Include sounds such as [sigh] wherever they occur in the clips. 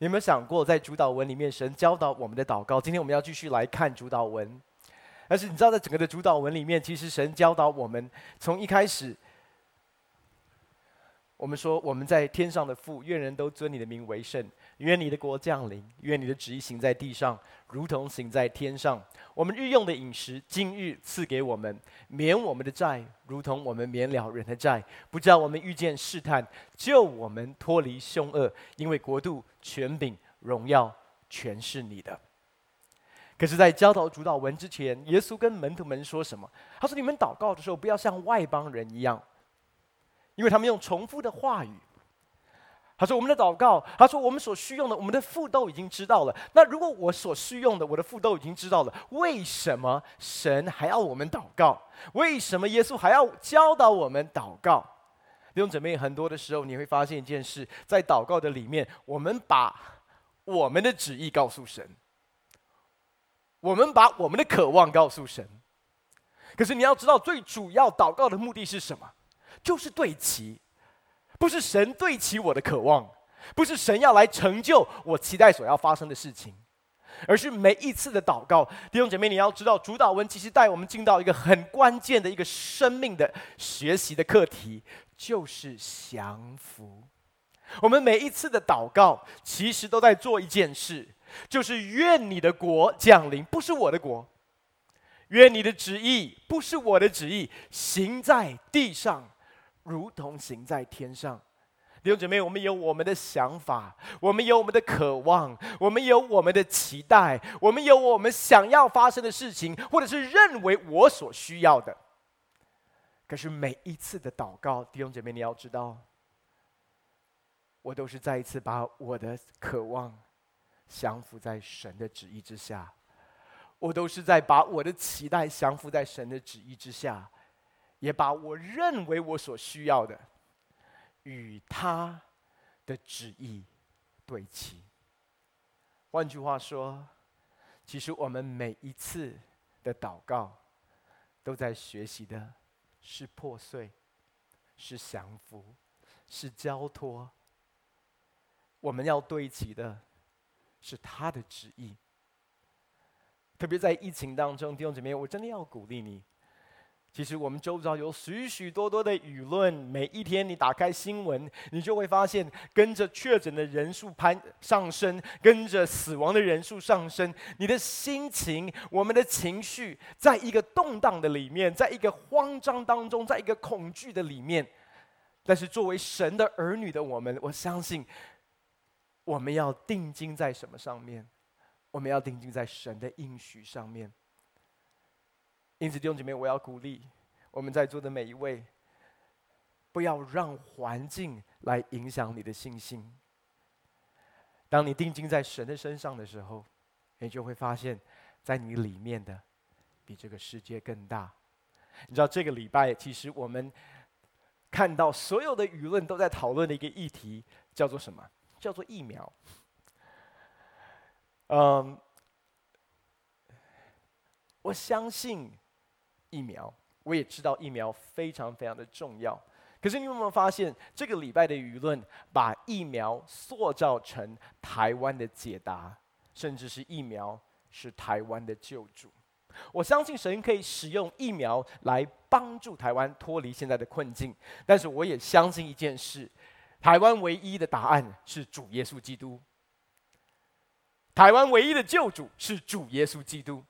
你有没有想过，在主导文里面，神教导我们的祷告？今天我们要继续来看主导文。但是你知道，在整个的主导文里面，其实神教导我们，从一开始，我们说我们在天上的父，愿人都尊你的名为圣，愿你的国降临，愿你的旨意行在地上，如同行在天上。我们日用的饮食，今日赐给我们，免我们的债，如同我们免了人的债，不叫我们遇见试探，救我们脱离凶恶，因为国度、权柄、荣耀，全是你的。可是，在教导主祷文之前，耶稣跟门徒们说什么？他说：“你们祷告的时候，不要像外邦人一样，因为他们用重复的话语。”他说：“我们的祷告，他说我们所需用的，我们的父都已经知道了。那如果我所需用的，我的父都已经知道了，为什么神还要我们祷告？为什么耶稣还要教导我们祷告？弟兄姊妹，很多的时候你会发现一件事，在祷告的里面，我们把我们的旨意告诉神。”我们把我们的渴望告诉神，可是你要知道，最主要祷告的目的是什么？就是对齐，不是神对齐我的渴望，不是神要来成就我期待所要发生的事情，而是每一次的祷告，弟兄姐妹，你要知道，主祷文其实带我们进到一个很关键的一个生命的学习的课题，就是降服。我们每一次的祷告，其实都在做一件事。就是愿你的国降临，不是我的国；愿你的旨意，不是我的旨意，行在地上，如同行在天上。弟兄姐妹，我们有我们的想法，我们有我们的渴望，我们有我们的期待，我们有我们想要发生的事情，或者是认为我所需要的。可是每一次的祷告，弟兄姐妹，你要知道，我都是再一次把我的渴望。降服在神的旨意之下，我都是在把我的期待降服在神的旨意之下，也把我认为我所需要的与他的旨意对齐。换句话说，其实我们每一次的祷告，都在学习的是破碎，是降服，是交托。我们要对齐的。是他的旨意。特别在疫情当中，弟兄姊妹，我真的要鼓励你。其实我们周遭有许许多多的舆论，每一天你打开新闻，你就会发现，跟着确诊的人数攀上升，跟着死亡的人数上升，你的心情，我们的情绪，在一个动荡的里面，在一个慌张当中，在一个恐惧的里面。但是作为神的儿女的我们，我相信。我们要定睛在什么上面？我们要定睛在神的应许上面。因此，弟兄姐妹，我要鼓励我们在座的每一位，不要让环境来影响你的信心。当你定睛在神的身上的时候，你就会发现，在你里面的比这个世界更大。你知道，这个礼拜其实我们看到所有的舆论都在讨论的一个议题，叫做什么？叫做疫苗。嗯，我相信疫苗，我也知道疫苗非常非常的重要。可是你有没有发现，这个礼拜的舆论把疫苗塑造成台湾的解答，甚至是疫苗是台湾的救主。我相信神可以使用疫苗来帮助台湾脱离现在的困境，但是我也相信一件事。台湾唯一的答案是主耶稣基督。台湾唯一的救主是主耶稣基督。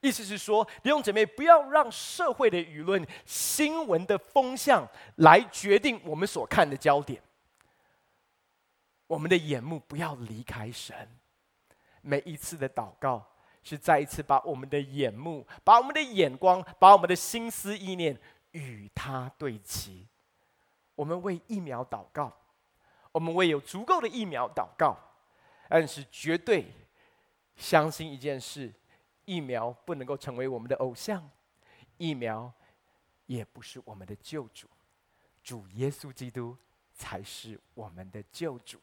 意思是说，弟兄姐妹，不要让社会的舆论、新闻的风向来决定我们所看的焦点。我们的眼目不要离开神。每一次的祷告，是再一次把我们的眼目、把我们的眼光、把我们的心思意念与他对齐。我们为疫苗祷告，我们为有足够的疫苗祷告，但是绝对相信一件事：疫苗不能够成为我们的偶像，疫苗也不是我们的救主，主耶稣基督才是我们的救主。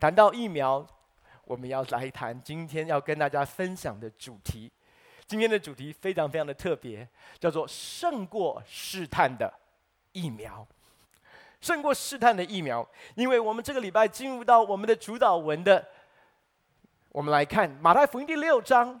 谈到疫苗，我们要来谈今天要跟大家分享的主题。今天的主题非常非常的特别，叫做“胜过试探的疫苗”。胜过试探的疫苗。因为我们这个礼拜进入到我们的主导文的，我们来看马太福音第六章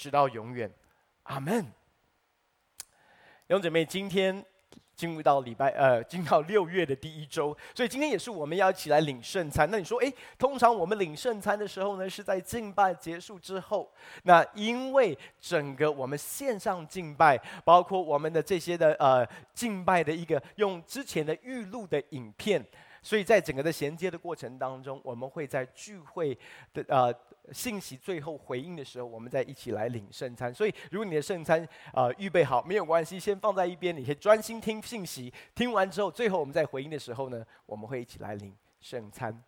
直到永远。阿门。弟兄姊妹，今天。进入到礼拜，呃，进到六月的第一周，所以今天也是我们要一起来领圣餐。那你说，诶，通常我们领圣餐的时候呢，是在敬拜结束之后。那因为整个我们线上敬拜，包括我们的这些的呃敬拜的一个用之前的预录的影片。所以在整个的衔接的过程当中，我们会在聚会的呃信息最后回应的时候，我们再一起来领圣餐。所以，如果你的圣餐呃预备好，没有关系，先放在一边，你可以专心听信息。听完之后，最后我们在回应的时候呢，我们会一起来领圣餐。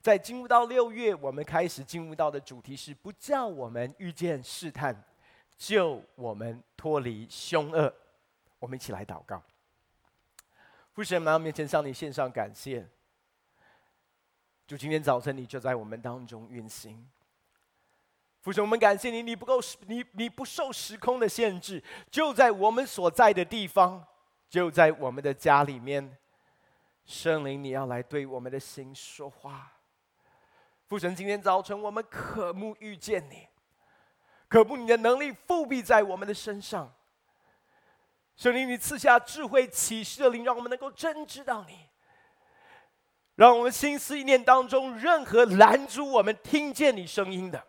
在进入到六月，我们开始进入到的主题是：不叫我们遇见试探，救我们脱离凶恶。我们一起来祷告。父神，来到面前向你献上感谢。主，今天早晨你就在我们当中运行。父神，我们感谢你，你不够时，你你不受时空的限制，就在我们所在的地方，就在我们的家里面。圣灵，你要来对我们的心说话。父神，今天早晨我们渴慕遇见你，渴慕你的能力覆庇在我们的身上。圣灵，你赐下智慧启示的灵，让我们能够真知道你。让我们心思意念当中，任何拦阻我们听见你声音的，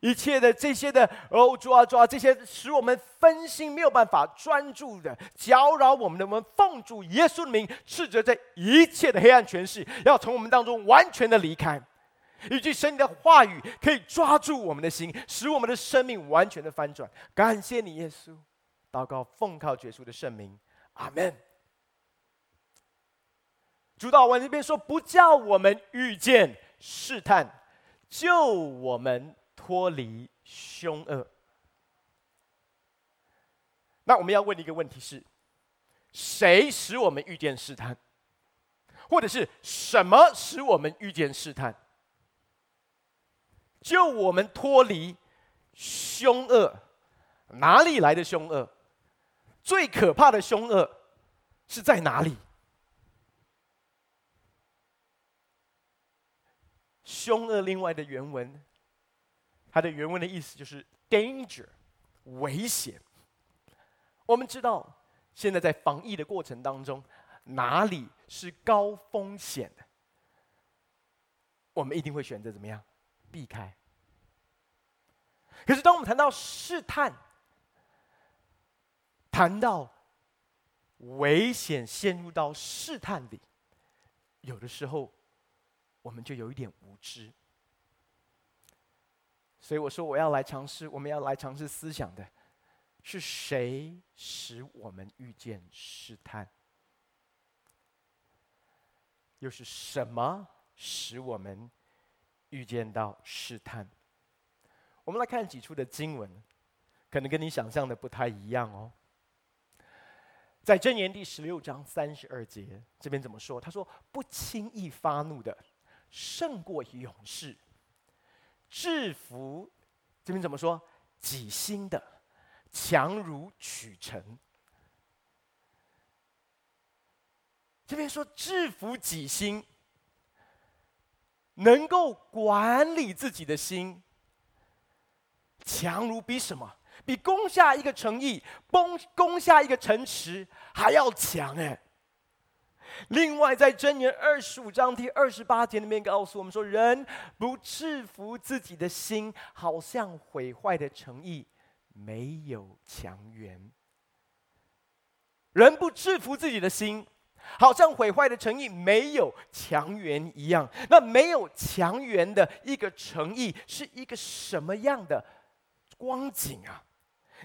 一切的这些的哦，主啊主啊，这些使我们分心没有办法专注的，搅扰我们的，我们奉主耶稣的名，斥责这一切的黑暗权势，要从我们当中完全的离开，以及神的话语可以抓住我们的心，使我们的生命完全的翻转。感谢你，耶稣。祷告，奉靠耶稣的圣名，阿门。主祷文这边说：“不叫我们遇见试探，救我们脱离凶恶。”那我们要问的一个问题是：谁使我们遇见试探？或者是什么使我们遇见试探？救我们脱离凶恶？哪里来的凶恶？最可怕的凶恶是在哪里？凶恶另外的原文，它的原文的意思就是 danger，危险。我们知道，现在在防疫的过程当中，哪里是高风险的，我们一定会选择怎么样避开。可是当我们谈到试探，谈到危险，陷入到试探里，有的时候我们就有一点无知。所以我说，我要来尝试，我们要来尝试思想的，是谁使我们遇见试探？又是什么使我们遇见到试探？我们来看几处的经文，可能跟你想象的不太一样哦。在箴言第十六章三十二节，这边怎么说？他说：“不轻易发怒的，胜过勇士；制服，这边怎么说？己心的，强如取城。”这边说制服己心，能够管理自己的心，强如比什么？比攻下一个城邑、攻攻下一个城池还要强哎！另外，在箴言二十五章第二十八节里面告诉我们说：“人不制服自己的心，好像毁坏的诚意没有墙垣。人不制服自己的心，好像毁坏的诚意没有墙垣一样。那没有强援的一个诚意是一个什么样的光景啊？”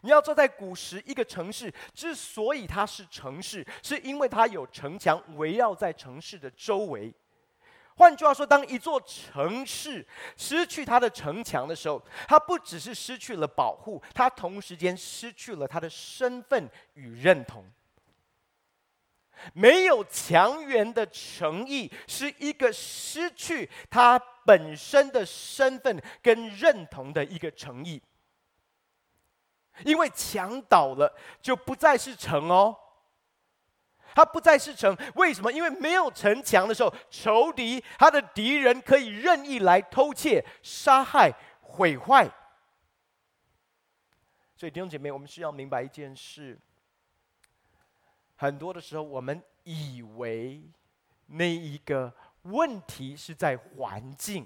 你要知道，在古时一个城市之所以它是城市，是因为它有城墙围绕在城市的周围。换句话说，当一座城市失去它的城墙的时候，它不只是失去了保护，它同时间失去了它的身份与认同。没有墙垣的城邑，是一个失去它本身的身份跟认同的一个城邑。因为墙倒了，就不再是城哦。它不再是城，为什么？因为没有城墙的时候，仇敌他的敌人可以任意来偷窃、杀害、毁坏。所以弟兄姐妹，我们需要明白一件事：很多的时候，我们以为那一个问题是在环境。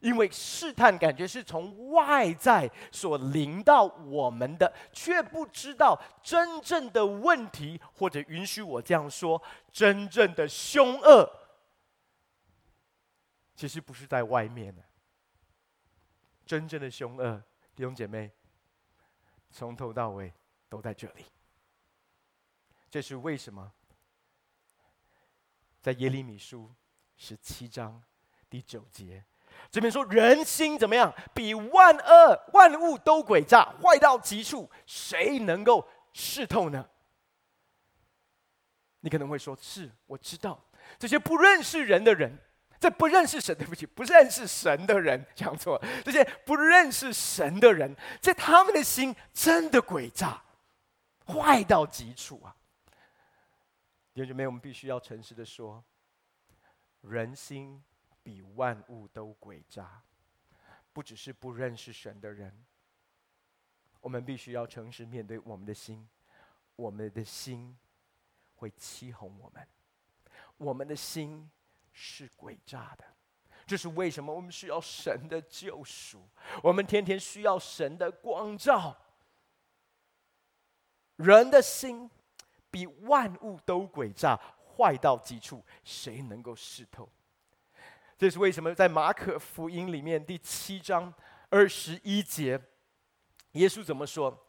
因为试探感觉是从外在所临到我们的，却不知道真正的问题，或者允许我这样说，真正的凶恶，其实不是在外面的。真正的凶恶，弟兄姐妹，从头到尾都在这里。这是为什么？在耶利米书十七章第九节。这边说人心怎么样？比万恶万物都诡诈，坏到极处，谁能够试透呢？你可能会说：“是，我知道这些不认识人的人，这不认识神，对不起，不认识神的人讲错了。这些不认识神的人，在他们的心真的诡诈，坏到极处啊！”弟兄姐妹，我们必须要诚实的说，人心。比万物都诡诈，不只是不认识神的人，我们必须要诚实面对我们的心，我们的心会欺哄我们，我们的心是诡诈的。这是为什么我们需要神的救赎，我们天天需要神的光照。人的心比万物都诡诈，坏到极处，谁能够识透？这是为什么？在马可福音里面第七章二十一节，耶稣怎么说？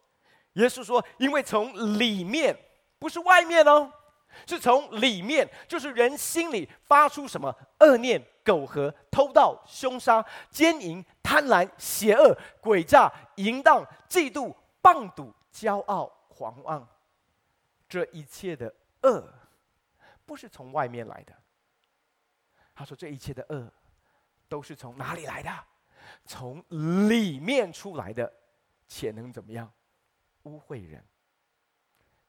耶稣说：“因为从里面，不是外面哦，是从里面，就是人心里发出什么恶念、苟合、偷盗、凶杀、奸淫、贪婪、邪恶、诡诈、淫荡、嫉妒、谤讟、骄傲、狂妄，这一切的恶，不是从外面来的。”他说：“这一切的恶，都是从哪里来的？从里面出来的，且能怎么样？污秽人，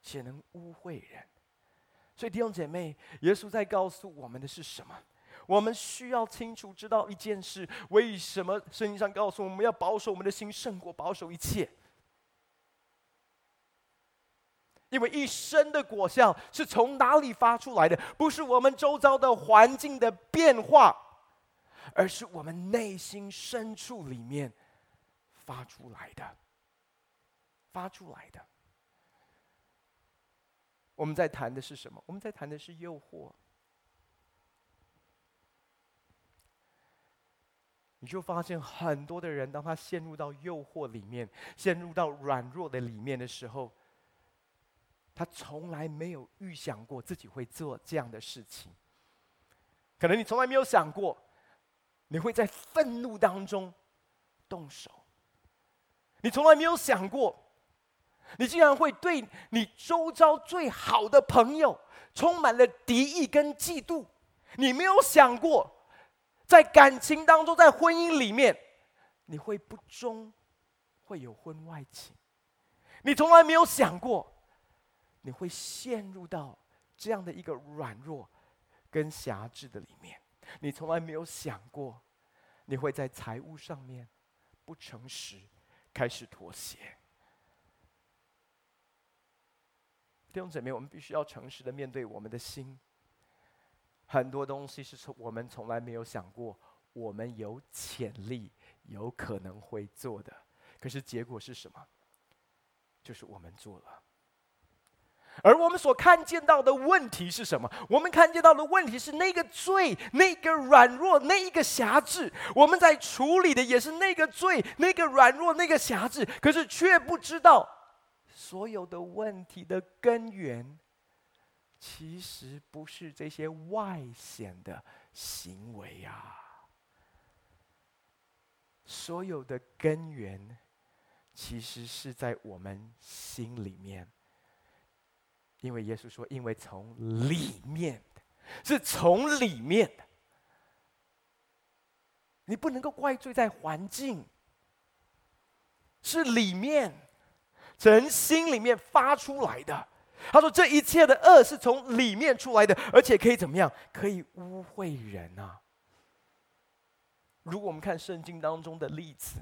且能污秽人。所以弟兄姐妹，耶稣在告诉我们的是什么？我们需要清楚知道一件事：为什么圣经上告诉我们要保守我们的心，胜过保守一切？”因为一生的果效是从哪里发出来的？不是我们周遭的环境的变化，而是我们内心深处里面发出来的。发出来的。我们在谈的是什么？我们在谈的是诱惑。你就发现很多的人，当他陷入到诱惑里面，陷入到软弱的里面的时候。他从来没有预想过自己会做这样的事情。可能你从来没有想过，你会在愤怒当中动手。你从来没有想过，你竟然会对你周遭最好的朋友充满了敌意跟嫉妒。你没有想过，在感情当中，在婚姻里面，你会不忠，会有婚外情。你从来没有想过。你会陷入到这样的一个软弱跟狭制的里面，你从来没有想过，你会在财务上面不诚实，开始妥协。弟兄姊妹，我们必须要诚实的面对我们的心。很多东西是从我们从来没有想过，我们有潜力、有可能会做的，可是结果是什么？就是我们做了。而我们所看见到的问题是什么？我们看见到的问题是那个罪、那个软弱、那一个辖制。我们在处理的也是那个罪、那个软弱、那个辖制，可是却不知道所有的问题的根源，其实不是这些外显的行为啊。所有的根源，其实是在我们心里面。因为耶稣说：“因为从里面的，是从里面的，你不能够怪罪在环境，是里面，从心里面发出来的。”他说：“这一切的恶是从里面出来的，而且可以怎么样？可以污秽人啊！如果我们看圣经当中的例子，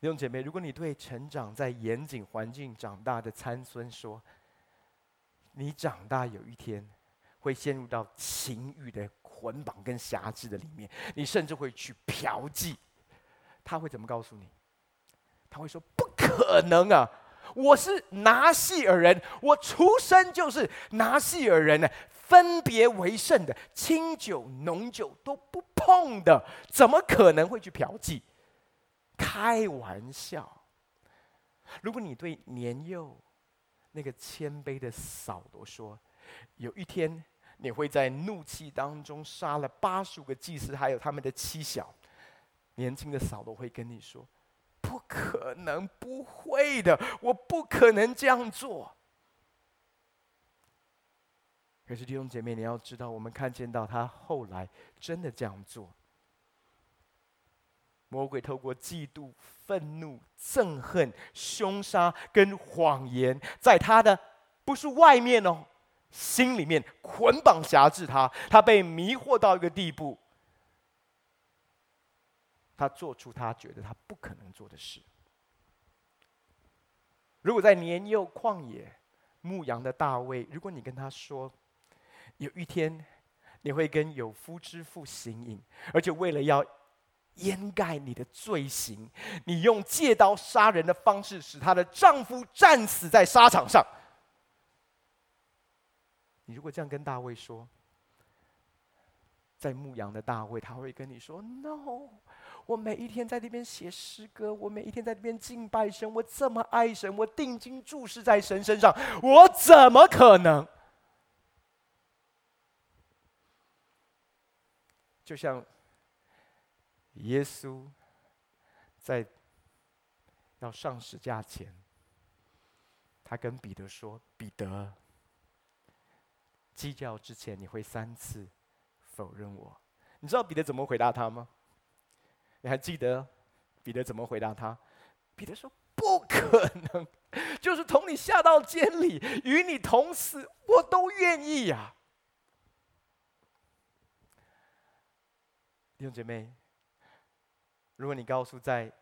弟兄姐妹，如果你对成长在严谨环境长大的参孙说，你长大有一天会陷入到情欲的捆绑跟辖制的里面，你甚至会去嫖妓。他会怎么告诉你？他会说：“不可能啊！我是拿细耳人，我出生就是拿细耳人呢，分别为圣的，清酒浓酒都不碰的，怎么可能会去嫖妓？开玩笑！如果你对年幼……那个谦卑的扫罗说：“有一天，你会在怒气当中杀了八十五个祭司，还有他们的妻小。”年轻的扫罗会跟你说：“不可能，不会的，我不可能这样做。”可是弟兄姐妹，你要知道，我们看见到他后来真的这样做。魔鬼透过嫉妒、愤怒、憎恨、凶杀跟谎言，在他的不是外面哦，心里面捆绑辖制他，他被迷惑到一个地步，他做出他觉得他不可能做的事。如果在年幼旷野牧羊的大卫，如果你跟他说，有一天你会跟有夫之妇行淫，而且为了要掩盖你的罪行，你用借刀杀人的方式使她的丈夫战死在沙场上。你如果这样跟大卫说，在牧羊的大卫他会跟你说：“No，我每一天在那边写诗歌，我每一天在那边敬拜神，我这么爱神，我定睛注视在神身上，我怎么可能？”就像。耶稣在要上十架前，他跟彼得说：“彼得，鸡叫之前你会三次否认我。”你知道彼得怎么回答他吗？你还记得彼得怎么回答他？彼得说：“不可能，[laughs] 就是同你下到监里，与你同死，我都愿意呀。”弟兄姐妹。如果你告诉在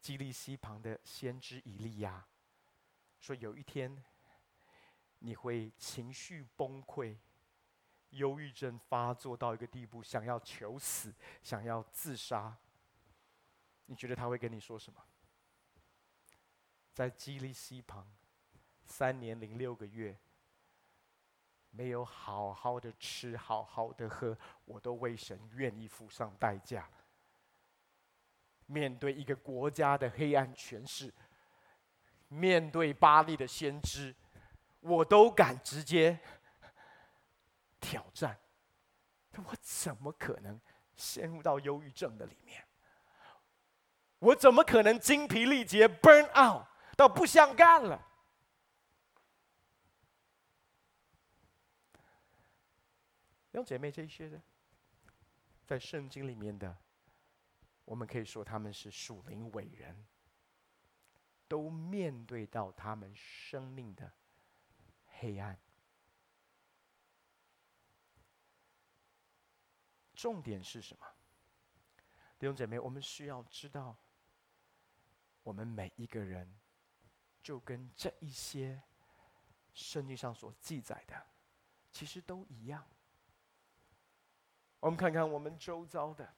基利溪旁的先知以利亚，说有一天你会情绪崩溃、忧郁症发作到一个地步，想要求死、想要自杀，你觉得他会跟你说什么？在基利溪旁三年零六个月，没有好好的吃、好好的喝，我都为神愿意付上代价。面对一个国家的黑暗权势，面对巴黎的先知，我都敢直接挑战。我怎么可能陷入到忧郁症的里面？我怎么可能精疲力竭，burn out 到不想干了？弟姐妹，这些的，在圣经里面的。我们可以说他们是属灵伟人，都面对到他们生命的黑暗。重点是什么？弟兄姐妹，我们需要知道，我们每一个人就跟这一些圣经上所记载的，其实都一样。我们看看我们周遭的。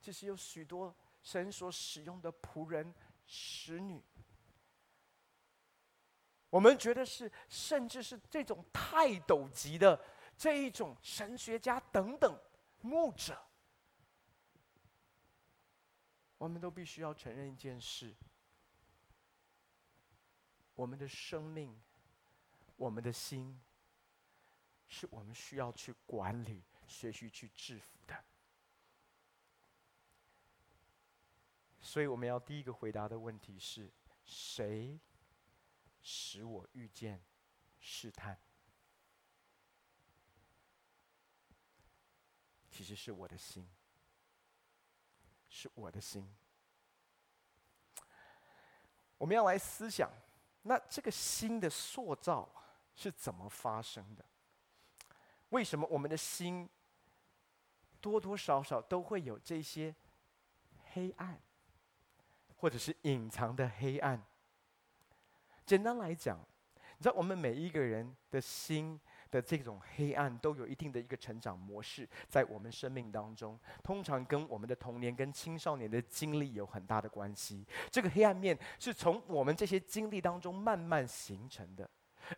其实有许多神所使用的仆人、使女，我们觉得是，甚至是这种泰斗级的这一种神学家等等牧者，我们都必须要承认一件事：我们的生命，我们的心，是我们需要去管理、学习去制服的。所以，我们要第一个回答的问题是：谁使我遇见试探？其实是我的心，是我的心。我们要来思想，那这个心的塑造是怎么发生的？为什么我们的心多多少少都会有这些黑暗，或者是隐藏的黑暗？简单来讲，你知道，我们每一个人的心。的这种黑暗都有一定的一个成长模式，在我们生命当中，通常跟我们的童年跟青少年的经历有很大的关系。这个黑暗面是从我们这些经历当中慢慢形成的。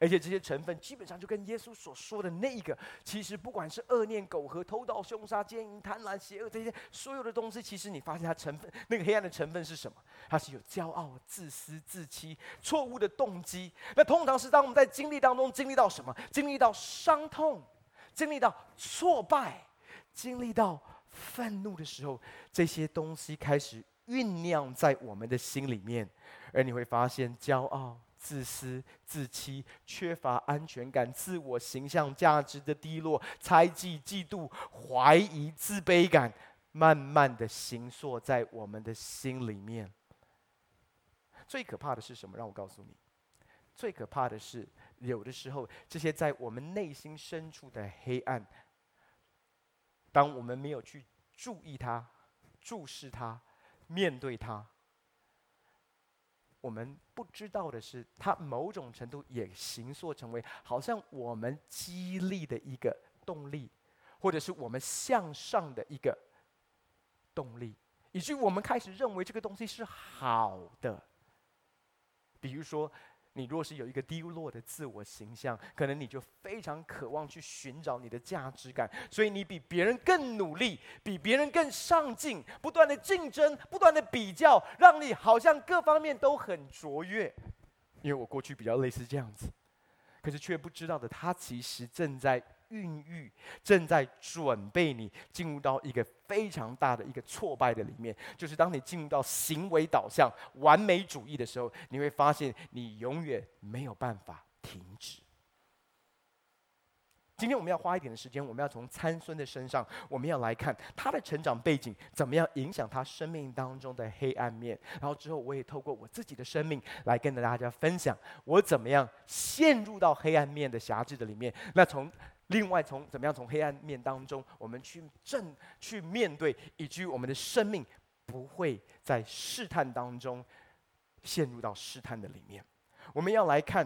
而且这些成分基本上就跟耶稣所说的那一个，其实不管是恶念、苟合、偷盗、凶杀、奸淫、贪婪、邪恶这些所有的东西，其实你发现它成分那个黑暗的成分是什么？它是有骄傲、自私、自欺、错误的动机。那通常是当我们在经历当中经历到什么？经历到伤痛，经历到挫败，经历到愤怒的时候，这些东西开始酝酿在我们的心里面，而你会发现骄傲。自私、自欺、缺乏安全感、自我形象价值的低落、猜忌、嫉妒、怀疑、自卑感，慢慢的形塑在我们的心里面。最可怕的是什么？让我告诉你，最可怕的是，有的时候这些在我们内心深处的黑暗，当我们没有去注意它、注视它、面对它。我们不知道的是，它某种程度也形塑成为好像我们激励的一个动力，或者是我们向上的一个动力，以至于我们开始认为这个东西是好的。比如说。你若是有一个低落的自我形象，可能你就非常渴望去寻找你的价值感，所以你比别人更努力，比别人更上进，不断的竞争，不断的比较，让你好像各方面都很卓越。因为我过去比较类似这样子，可是却不知道的，他其实正在。孕育正在准备你进入到一个非常大的一个挫败的里面，就是当你进入到行为导向、完美主义的时候，你会发现你永远没有办法停止。今天我们要花一点的时间，我们要从参孙的身上，我们要来看他的成长背景怎么样影响他生命当中的黑暗面。然后之后，我也透过我自己的生命来跟大家分享，我怎么样陷入到黑暗面的辖制的里面。那从另外，从怎么样从黑暗面当中，我们去正去面对，以及我们的生命不会在试探当中陷入到试探的里面。我们要来看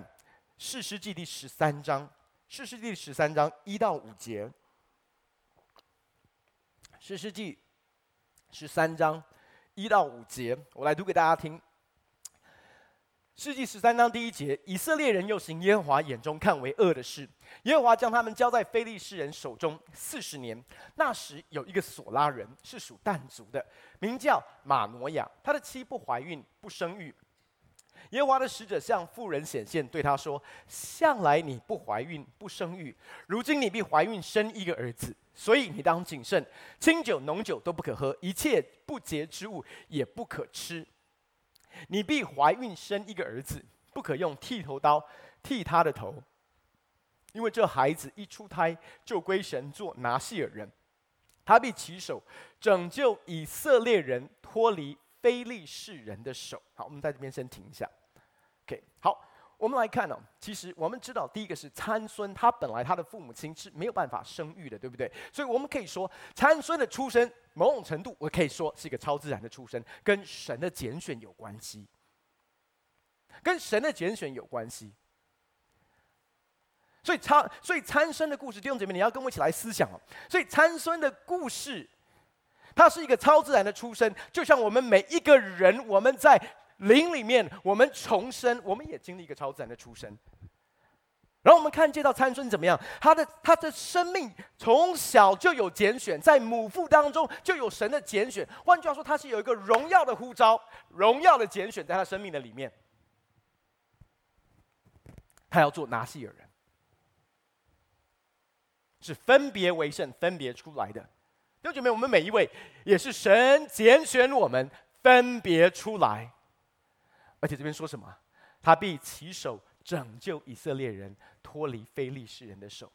士师记第十三章，士师记十三章一到五节。士师记十三章一到五节，我来读给大家听。世纪十三章第一节，以色列人又行耶和华眼中看为恶的事，耶和华将他们交在非利士人手中四十年。那时有一个索拉人，是属但族的，名叫玛挪亚，他的妻不怀孕，不生育。耶和华的使者向妇人显现，对他说：“向来你不怀孕，不生育，如今你必怀孕生一个儿子，所以你当谨慎，清酒浓酒都不可喝，一切不洁之物也不可吃。”你必怀孕生一个儿子，不可用剃头刀剃他的头，因为这孩子一出胎就归神做拿细耳人，他必起手拯救以色列人脱离非利士人的手。好，我们在这边先停一下。OK，好。我们来看哦，其实我们知道，第一个是参孙，他本来他的父母亲是没有办法生育的，对不对？所以我们可以说，参孙的出生某种程度，我可以说是一个超自然的出生，跟神的拣选有关系，跟神的拣选有关系。所以参，所以参孙的故事，弟兄姐妹，你要跟我一起来思想哦。所以参孙的故事，它是一个超自然的出生，就像我们每一个人，我们在。灵里面，我们重生，我们也经历一个超自然的出生。然后我们看这道参孙怎么样？他的他的生命从小就有拣选，在母腹当中就有神的拣选。换句话说，他是有一个荣耀的呼召、荣耀的拣选，在他生命的里面。他要做拿细耳人，是分别为圣、分别出来的。弟兄姐妹，我们每一位也是神拣选我们分别出来，而且这边说什么？他必起手。拯救以色列人脱离非利士人的手，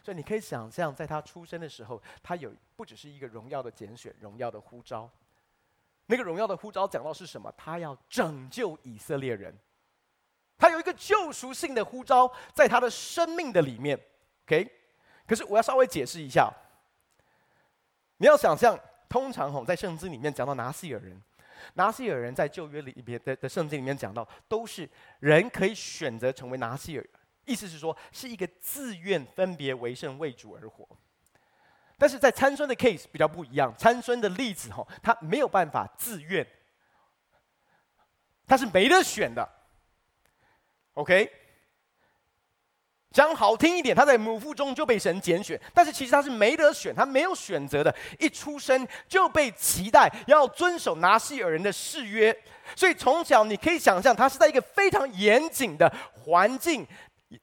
所以你可以想象，在他出生的时候，他有不只是一个荣耀的拣选、荣耀的呼召。那个荣耀的呼召讲到是什么？他要拯救以色列人，他有一个救赎性的呼召在他的生命的里面。OK，可是我要稍微解释一下，你要想象，通常吼在圣经里面讲到拿细耳人。拿西尔人在旧约里边的的圣经里面讲到，都是人可以选择成为拿西尔，意思是说是一个自愿分别为圣为主而活。但是在参孙的 case 比较不一样，参孙的例子哈，他没有办法自愿，他是没得选的。OK。讲好听一点，他在母腹中就被神拣选，但是其实他是没得选，他没有选择的，一出生就被期待要遵守拿细耳人的誓约，所以从小你可以想象，他是在一个非常严谨的环境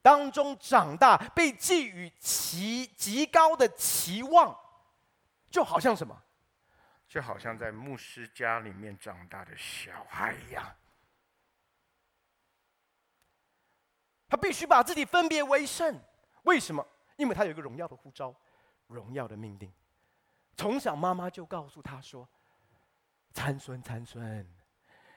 当中长大，被寄予极极高的期望，就好像什么？就好像在牧师家里面长大的小孩一样。他必须把自己分别为圣，为什么？因为他有一个荣耀的呼召，荣耀的命令。从小妈妈就告诉他说：“参孙，参孙，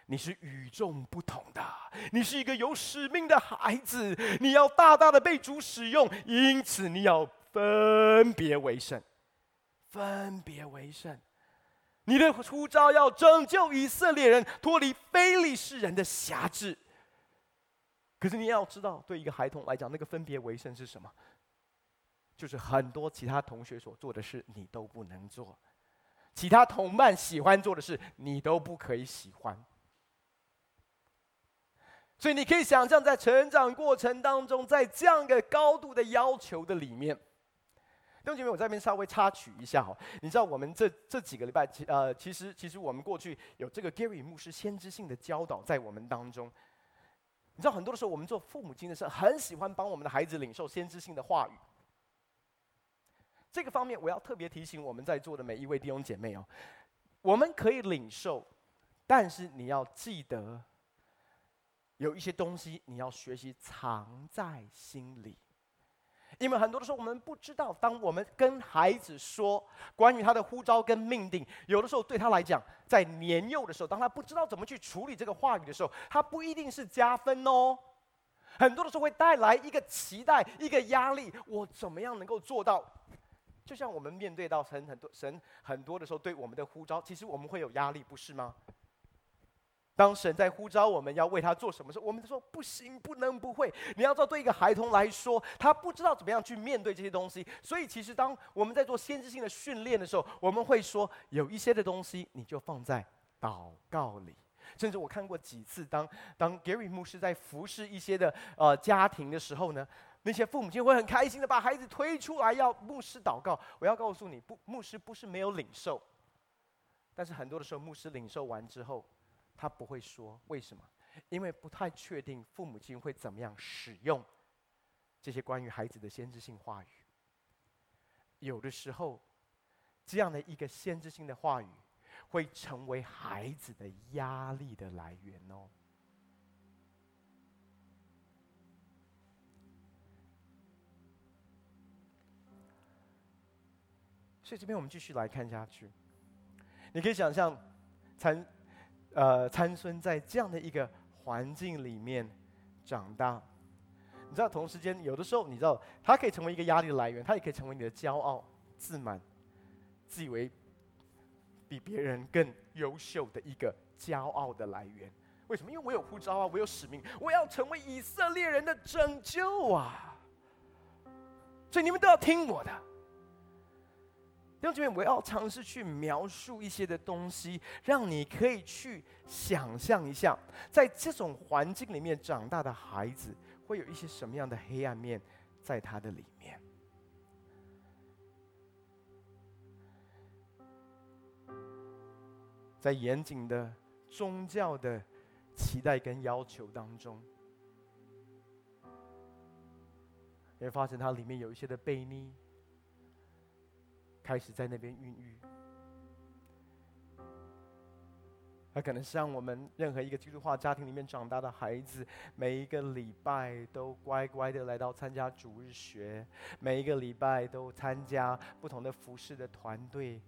你是与众不同的，你是一个有使命的孩子，你要大大的被主使用，因此你要分别为圣，分别为圣。你的呼召要拯救以色列人脱离非利士人的辖制。”可是你要知道，对一个孩童来讲，那个分别为生是什么？就是很多其他同学所做的事，你都不能做；其他同伴喜欢做的事，你都不可以喜欢。所以你可以想象，在成长过程当中，在这样一个高度的要求的里面，弟兄姐妹，我在这边稍微插曲一下哈。你知道，我们这这几个礼拜，呃，其实其实我们过去有这个 Gary 牧师先知性的教导在我们当中。你知道很多的时候，我们做父母亲的时候，很喜欢帮我们的孩子领受先知性的话语。这个方面，我要特别提醒我们在座的每一位弟兄姐妹哦，我们可以领受，但是你要记得，有一些东西你要学习藏在心里。因为很多的时候，我们不知道，当我们跟孩子说关于他的呼召跟命定，有的时候对他来讲，在年幼的时候，当他不知道怎么去处理这个话语的时候，他不一定是加分哦。很多的时候会带来一个期待，一个压力，我怎么样能够做到？就像我们面对到神很多神很多的时候，对我们的呼召，其实我们会有压力，不是吗？当神在呼召我们要为他做什么时候，我们说不行，不能，不会。你要知道，对一个孩童来说，他不知道怎么样去面对这些东西。所以，其实当我们在做先知性的训练的时候，我们会说，有一些的东西你就放在祷告里。甚至我看过几次，当当 Gary 牧师在服侍一些的呃家庭的时候呢，那些父母亲会很开心的把孩子推出来要牧师祷告。我要告诉你，不，牧师不是没有领受，但是很多的时候，牧师领受完之后。他不会说为什么，因为不太确定父母亲会怎么样使用这些关于孩子的先知性话语。有的时候，这样的一个先知性的话语会成为孩子的压力的来源哦。所以这边我们继续来看下去，你可以想象，参。呃，参孙在这样的一个环境里面长大，你知道，同时间有的时候，你知道，他可以成为一个压力的来源，他也可以成为你的骄傲、自满、自以为比别人更优秀的一个骄傲的来源。为什么？因为我有护照啊，我有使命，我要成为以色列人的拯救啊！所以你们都要听我的。弟弟兄姐妹，我要尝试去描述一些的东西，让你可以去想象一下，在这种环境里面长大的孩子，会有一些什么样的黑暗面在他的里面。在严谨的宗教的期待跟要求当中，你会发现它里面有一些的悖逆。开始在那边孕育，他可能像我们任何一个基督化家庭里面长大的孩子，每一个礼拜都乖乖的来到参加主日学，每一个礼拜都参加不同的服饰的团队。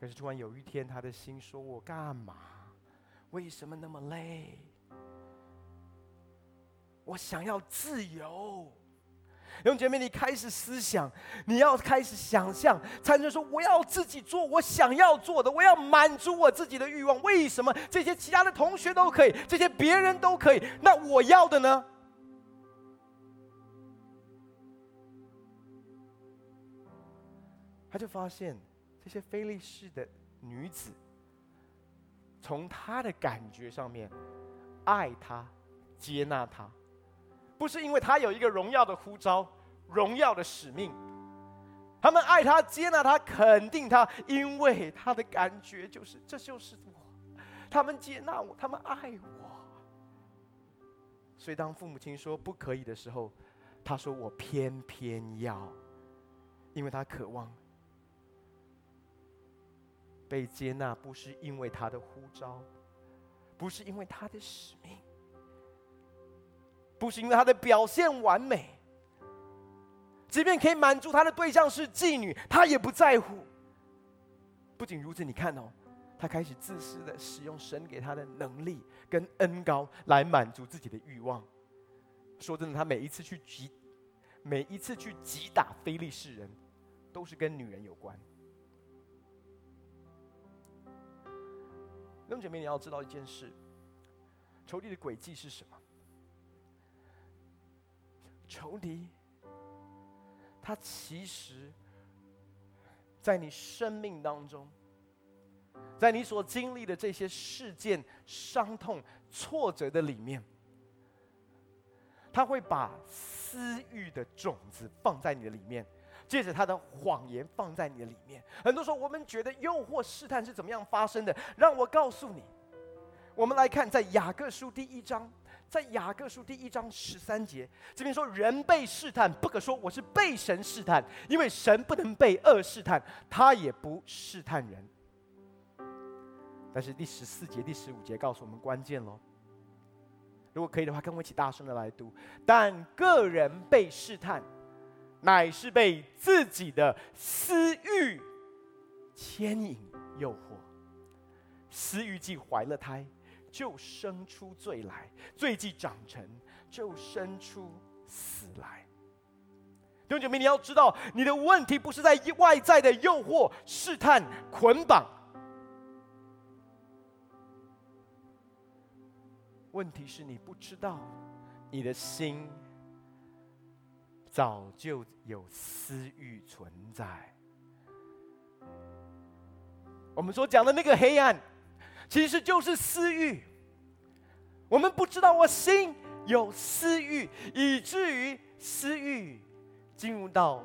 可是突然有一天，他的心说：“我干嘛？为什么那么累？我想要自由。”弟兄姐妹，你开始思想，你要开始想象，才能说我要自己做我想要做的，我要满足我自己的欲望。为什么这些其他的同学都可以，这些别人都可以，那我要的呢？他就发现这些菲利士的女子，从他的感觉上面爱他，接纳他。不是因为他有一个荣耀的呼召、荣耀的使命，他们爱他、接纳他、肯定他，因为他的感觉就是这就是我。他们接纳我，他们爱我。所以当父母亲说不可以的时候，他说我偏偏要，因为他渴望被接纳，不是因为他的呼召，不是因为他的使命。不是因为他的表现完美，即便可以满足他的对象是妓女，他也不在乎。不仅如此，你看哦，他开始自私的使用神给他的能力跟恩膏来满足自己的欲望。说真的，他每一次去击，每一次去击打非利士人，都是跟女人有关。弟兄姐妹，你要知道一件事：仇敌的诡计是什么？仇敌，他其实，在你生命当中，在你所经历的这些事件、伤痛、挫折的里面，他会把私欲的种子放在你的里面，借着他的谎言放在你的里面。很多时候，我们觉得诱惑试探是怎么样发生的？让我告诉你，我们来看在雅各书第一章。在雅各书第一章十三节，这边说人被试探，不可说我是被神试探，因为神不能被恶试探，他也不试探人。但是第十四节、第十五节告诉我们关键喽。如果可以的话，跟我一起大声的来读：但个人被试探，乃是被自己的私欲牵引诱惑，私欲既怀了胎。就生出罪来，罪既长成，就生出死来。弟兄姐妹，你要知道，你的问题不是在外在的诱惑、试探、捆绑，问题是你不知道，你的心早就有私欲存在。我们所讲的那个黑暗。其实就是私欲，我们不知道我心有私欲，以至于私欲进入到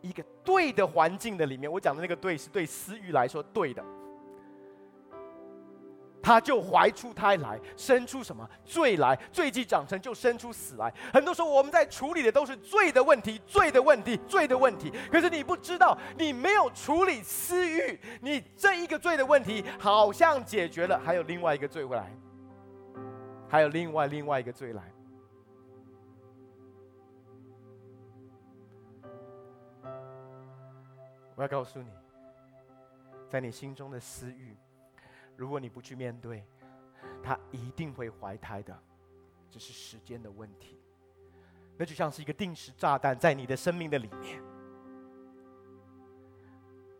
一个对的环境的里面。我讲的那个对，是对私欲来说对的。他就怀出胎来，生出什么罪来？罪既长成就生出死来。很多时候我们在处理的都是罪的问题，罪的问题，罪的问题。可是你不知道，你没有处理私欲，你这一个罪的问题好像解决了，还有另外一个罪会来，还有另外另外一个罪来。我要告诉你，在你心中的私欲。如果你不去面对，他一定会怀胎的，只是时间的问题。那就像是一个定时炸弹在你的生命的里面。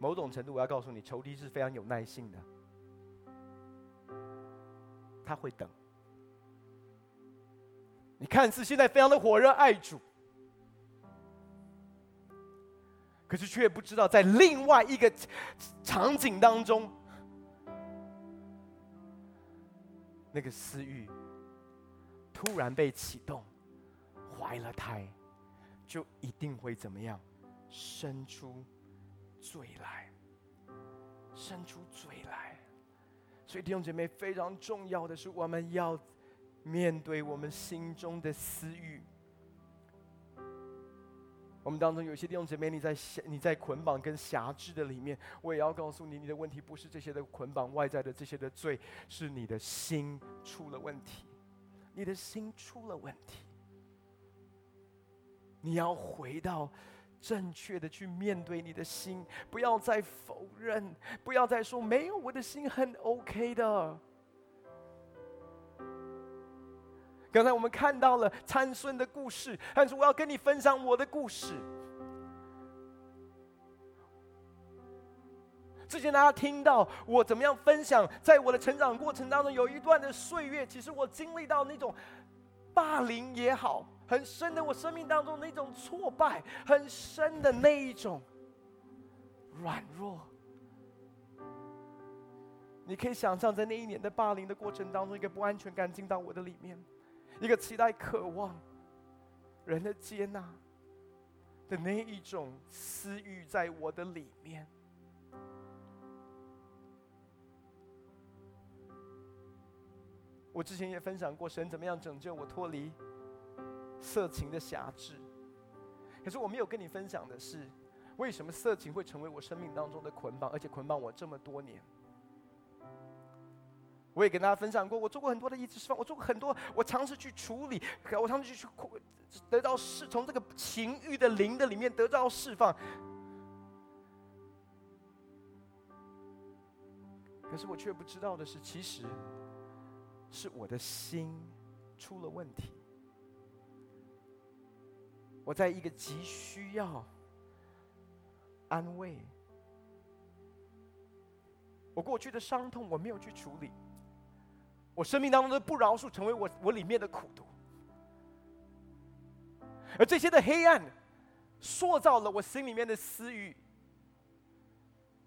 某种程度，我要告诉你，仇敌是非常有耐性的，他会等。你看似现在非常的火热爱主，可是却不知道在另外一个场景当中，那个私欲突然被启动，怀了胎，就一定会怎么样？生出罪来，生出罪来。所以弟兄姐妹，非常重要的是，我们要面对我们心中的私欲。我们当中有些弟兄姐妹，你在你在捆绑跟辖制的里面，我也要告诉你，你的问题不是这些的捆绑外在的这些的罪，是你的心出了问题，你的心出了问题。你要回到正确的去面对你的心，不要再否认，不要再说没有，我的心很 OK 的。刚才我们看到了参孙的故事，但是我要跟你分享我的故事。之前大家听到我怎么样分享，在我的成长过程当中，有一段的岁月，其实我经历到那种霸凌也好，很深的我生命当中那种挫败，很深的那一种软弱。你可以想象，在那一年的霸凌的过程当中，一个不安全感进到我的里面。一个期待、渴望人的接纳的那一种私欲，在我的里面。我之前也分享过，神怎么样拯救我脱离色情的辖制。可是我没有跟你分享的是，为什么色情会成为我生命当中的捆绑，而且捆绑我这么多年。我也跟大家分享过，我做过很多的医治释放，我做过很多，我尝试去处理，我尝试去去得到释，从这个情欲的灵的里面得到释放。可是我却不知道的是，其实是我的心出了问题。我在一个急需要安慰，我过去的伤痛我没有去处理。我生命当中的不饶恕，成为我我里面的苦毒，而这些的黑暗，塑造了我心里面的私欲。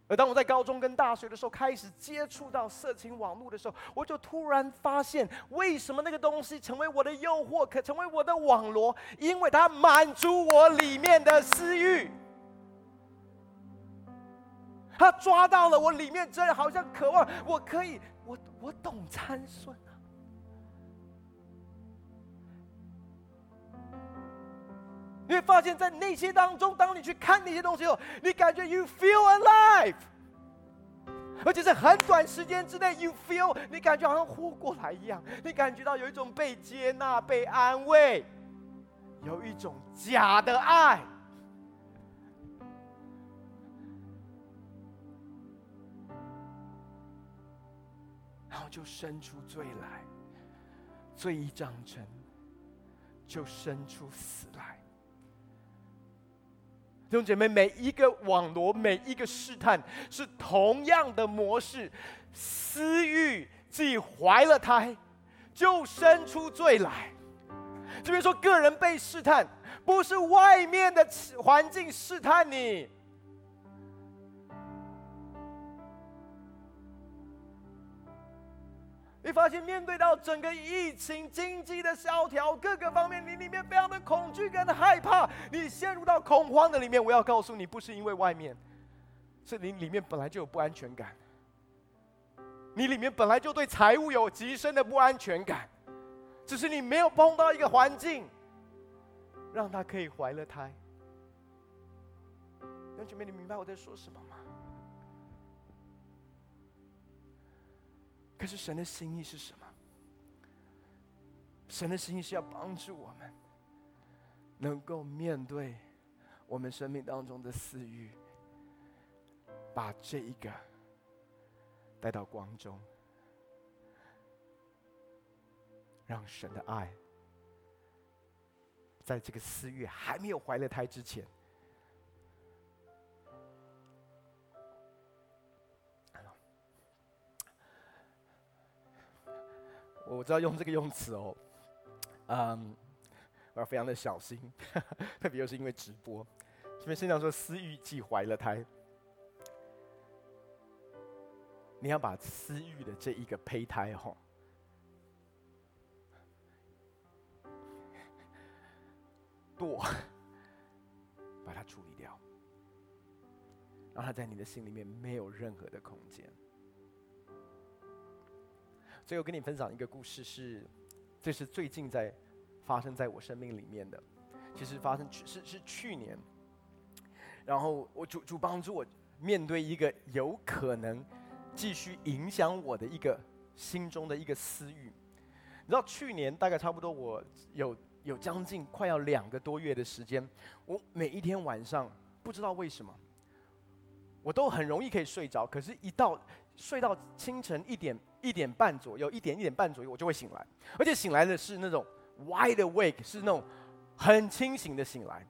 而当我在高中跟大学的时候，开始接触到色情网络的时候，我就突然发现，为什么那个东西成为我的诱惑，可成为我的网罗？因为它满足我里面的私欲。他抓到了我里面，真好像渴望，我可以，我我懂参孙啊。你会发现在那些当中，当你去看那些东西后，你感觉 you feel alive，而且在很短时间之内，you feel，你感觉好像活过来一样，你感觉到有一种被接纳、被安慰，有一种假的爱。然后就生出罪来，罪一长成，就生出死来。弟兄姐妹，每一个网罗，每一个试探，是同样的模式。私欲既怀了胎，就生出罪来。这边说，个人被试探，不是外面的环境试探你。你发现面对到整个疫情、经济的萧条，各个方面，你里面非常的恐惧跟害怕，你陷入到恐慌的里面。我要告诉你，不是因为外面，是你里面本来就有不安全感。你里面本来就对财务有极深的不安全感，只是你没有碰到一个环境，让他可以怀了胎。弟兄姐妹，你明白我在说什么吗？可是神的心意是什么？神的心意是要帮助我们，能够面对我们生命当中的私欲，把这一个带到光中，让神的爱，在这个私欲还没有怀了胎之前。我知道用这个用词哦，嗯，我要非常的小心，[laughs] 特别又是因为直播，这边圣经上说，私欲既怀了胎，你要把私欲的这一个胚胎哦，剁，把它处理掉，让它在你的心里面没有任何的空间。最后跟你分享一个故事是，这是最近在发生在我生命里面的。其实发生是是去年，然后我主主帮助我面对一个有可能继续影响我的一个心中的一个私欲。你知道去年大概差不多我有有将近快要两个多月的时间，我每一天晚上不知道为什么，我都很容易可以睡着，可是一到睡到清晨一点。一点半左右，一点一点半左右，我就会醒来，而且醒来的是那种 wide awake，是那种很清醒的醒来，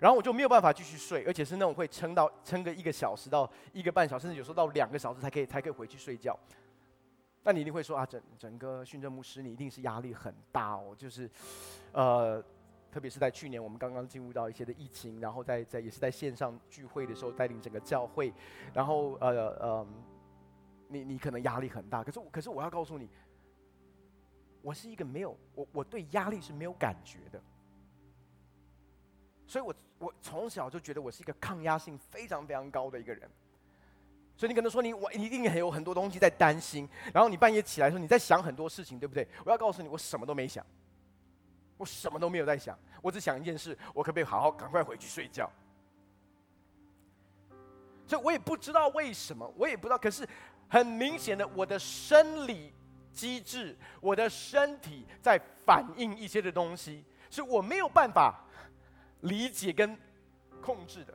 然后我就没有办法继续睡，而且是那种会撑到撑个一个小时到一个半小时，甚至有时候到两个小时才可以才可以回去睡觉。那你一定会说啊，整整个训政牧师，你一定是压力很大哦，就是，呃，特别是在去年我们刚刚进入到一些的疫情，然后在在也是在线上聚会的时候带领整个教会，然后呃呃。你你可能压力很大，可是可是我要告诉你，我是一个没有我我对压力是没有感觉的，所以我我从小就觉得我是一个抗压性非常非常高的一个人，所以你可能说你我一定还有很多东西在担心，然后你半夜起来的时候你在想很多事情，对不对？我要告诉你，我什么都没想，我什么都没有在想，我只想一件事，我可不可以好好赶快回去睡觉？所以我也不知道为什么，我也不知道，可是。很明显的，我的生理机制，我的身体在反映一些的东西，是我没有办法理解跟控制的。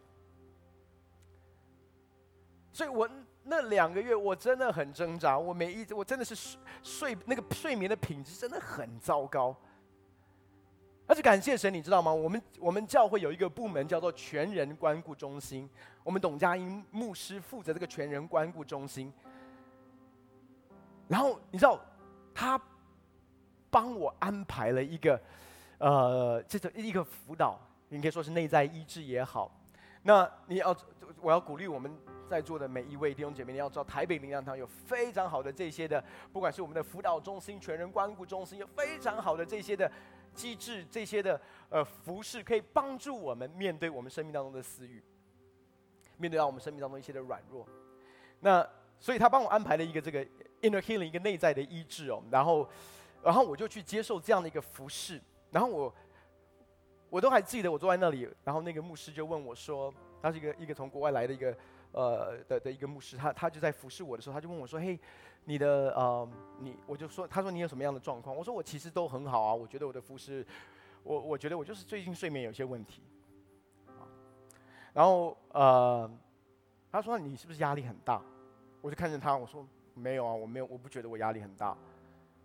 所以我那两个月我真的很挣扎，我每一我真的是睡睡那个睡眠的品质真的很糟糕。而且感谢神，你知道吗？我们我们教会有一个部门叫做全人关顾中心，我们董佳音牧师负责这个全人关顾中心。然后你知道，他帮我安排了一个，呃，这种一个辅导，你可以说是内在医治也好。那你要，我要鼓励我们在座的每一位弟兄姐妹，你要知道台北灵粮堂有非常好的这些的，不管是我们的辅导中心、全人关顾中心，有非常好的这些的机制，这些的呃服饰，可以帮助我们面对我们生命当中的私欲，面对到我们生命当中一些的软弱。那所以他帮我安排了一个这个。Inner healing 一个内在的医治哦，然后，然后我就去接受这样的一个服侍，然后我，我都还记得我坐在那里，然后那个牧师就问我说，他是一个一个从国外来的一个呃的的一个牧师，他他就在服侍我的时候，他就问我说，嘿，你的呃你，我就说，他说你有什么样的状况？我说我其实都很好啊，我觉得我的服侍，我我觉得我就是最近睡眠有些问题，然后呃，他说你是不是压力很大？我就看着他，我说。没有啊，我没有，我不觉得我压力很大。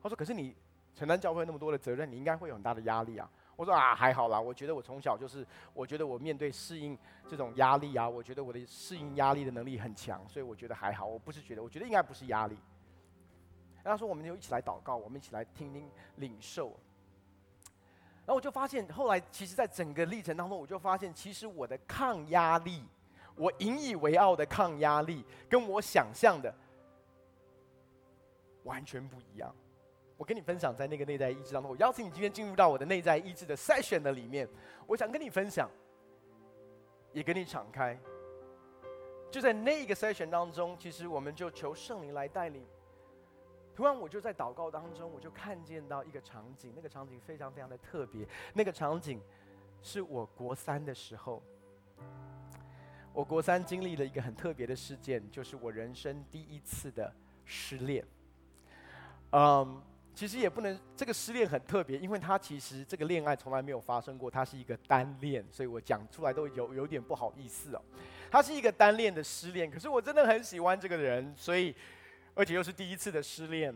他说：“可是你承担教会那么多的责任，你应该会有很大的压力啊。”我说：“啊，还好啦，我觉得我从小就是，我觉得我面对适应这种压力啊，我觉得我的适应压力的能力很强，所以我觉得还好。我不是觉得，我觉得应该不是压力。”然后他说：“我们就一起来祷告，我们一起来听听领受。”然后我就发现，后来其实，在整个历程当中，我就发现，其实我的抗压力，我引以为傲的抗压力，跟我想象的。完全不一样。我跟你分享，在那个内在意志当中，我邀请你今天进入到我的内在意志的 session 的里面。我想跟你分享，也跟你敞开。就在那个 session 当中，其实我们就求圣灵来带领。突然，我就在祷告当中，我就看见到一个场景，那个场景非常非常的特别。那个场景是我国三的时候，我国三经历了一个很特别的事件，就是我人生第一次的失恋。嗯其实也不能，这个失恋很特别，因为他其实这个恋爱从来没有发生过，他是一个单恋，所以我讲出来都有有点不好意思哦。他是一个单恋的失恋，可是我真的很喜欢这个人，所以而且又是第一次的失恋，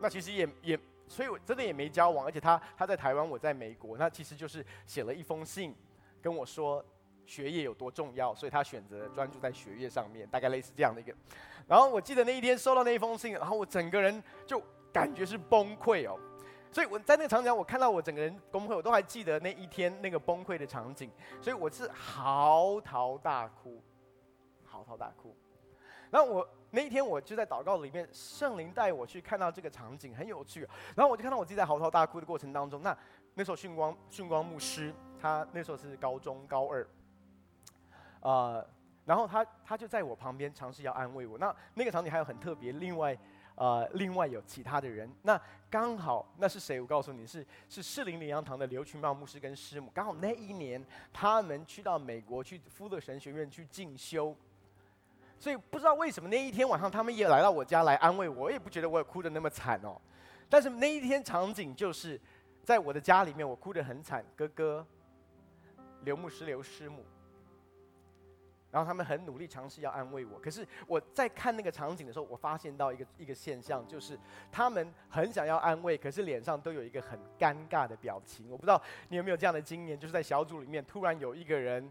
那其实也也，所以我真的也没交往，而且他他在台湾，我在美国，那其实就是写了一封信跟我说学业有多重要，所以他选择专注在学业上面，大概类似这样的一个。然后我记得那一天收到那一封信，然后我整个人就。感觉是崩溃哦，所以我在那个场景，我看到我整个人崩溃，我都还记得那一天那个崩溃的场景。所以我是嚎啕大哭，嚎啕大哭。然后我那一天我就在祷告里面，圣灵带我去看到这个场景，很有趣。然后我就看到我自己在嚎啕大哭的过程当中，那那时候训光训光牧师，他那时候是高中高二，呃，然后他他就在我旁边尝试要安慰我。那那个场景还有很特别，另外。呃，另外有其他的人，那刚好那是谁？我告诉你是是士林灵粮堂的刘群茂牧师跟师母，刚好那一年他们去到美国去福德神学院去进修，所以不知道为什么那一天晚上他们也来到我家来安慰我，我也不觉得我哭得那么惨哦，但是那一天场景就是在我的家里面，我哭得很惨，哥哥刘牧师刘师母。然后他们很努力尝试要安慰我，可是我在看那个场景的时候，我发现到一个一个现象，就是他们很想要安慰，可是脸上都有一个很尴尬的表情。我不知道你有没有这样的经验，就是在小组里面突然有一个人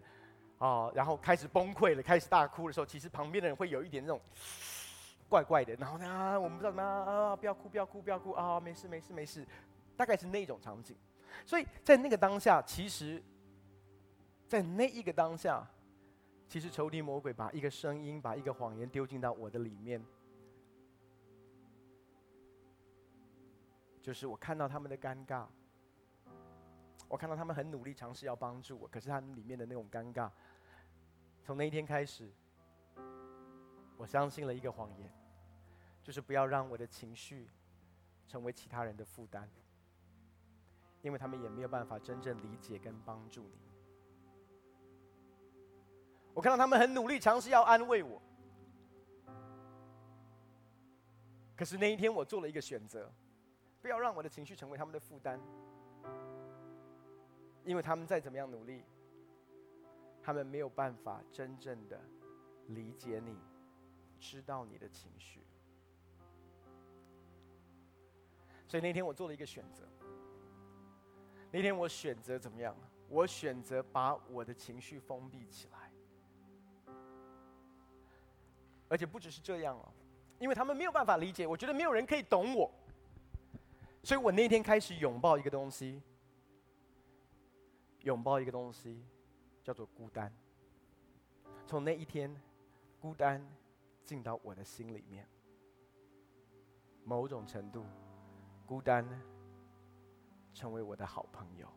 啊，然后开始崩溃了，开始大哭的时候，其实旁边的人会有一点那种 [sniffs] 怪怪的，然后呢，我们不知道怎么啊，不要哭，不要哭，不要哭啊，没事没事没事，大概是那种场景。所以在那个当下，其实，在那一个当下。其实仇敌魔鬼把一个声音，把一个谎言丢进到我的里面，就是我看到他们的尴尬，我看到他们很努力尝试要帮助我，可是他们里面的那种尴尬，从那一天开始，我相信了一个谎言，就是不要让我的情绪成为其他人的负担，因为他们也没有办法真正理解跟帮助你。我看到他们很努力，尝试要安慰我。可是那一天，我做了一个选择，不要让我的情绪成为他们的负担，因为他们再怎么样努力，他们没有办法真正的理解你，知道你的情绪。所以那天我做了一个选择。那天我选择怎么样？我选择把我的情绪封闭起来。而且不只是这样哦，因为他们没有办法理解，我觉得没有人可以懂我，所以我那天开始拥抱一个东西，拥抱一个东西，叫做孤单。从那一天，孤单进到我的心里面，某种程度，孤单成为我的好朋友。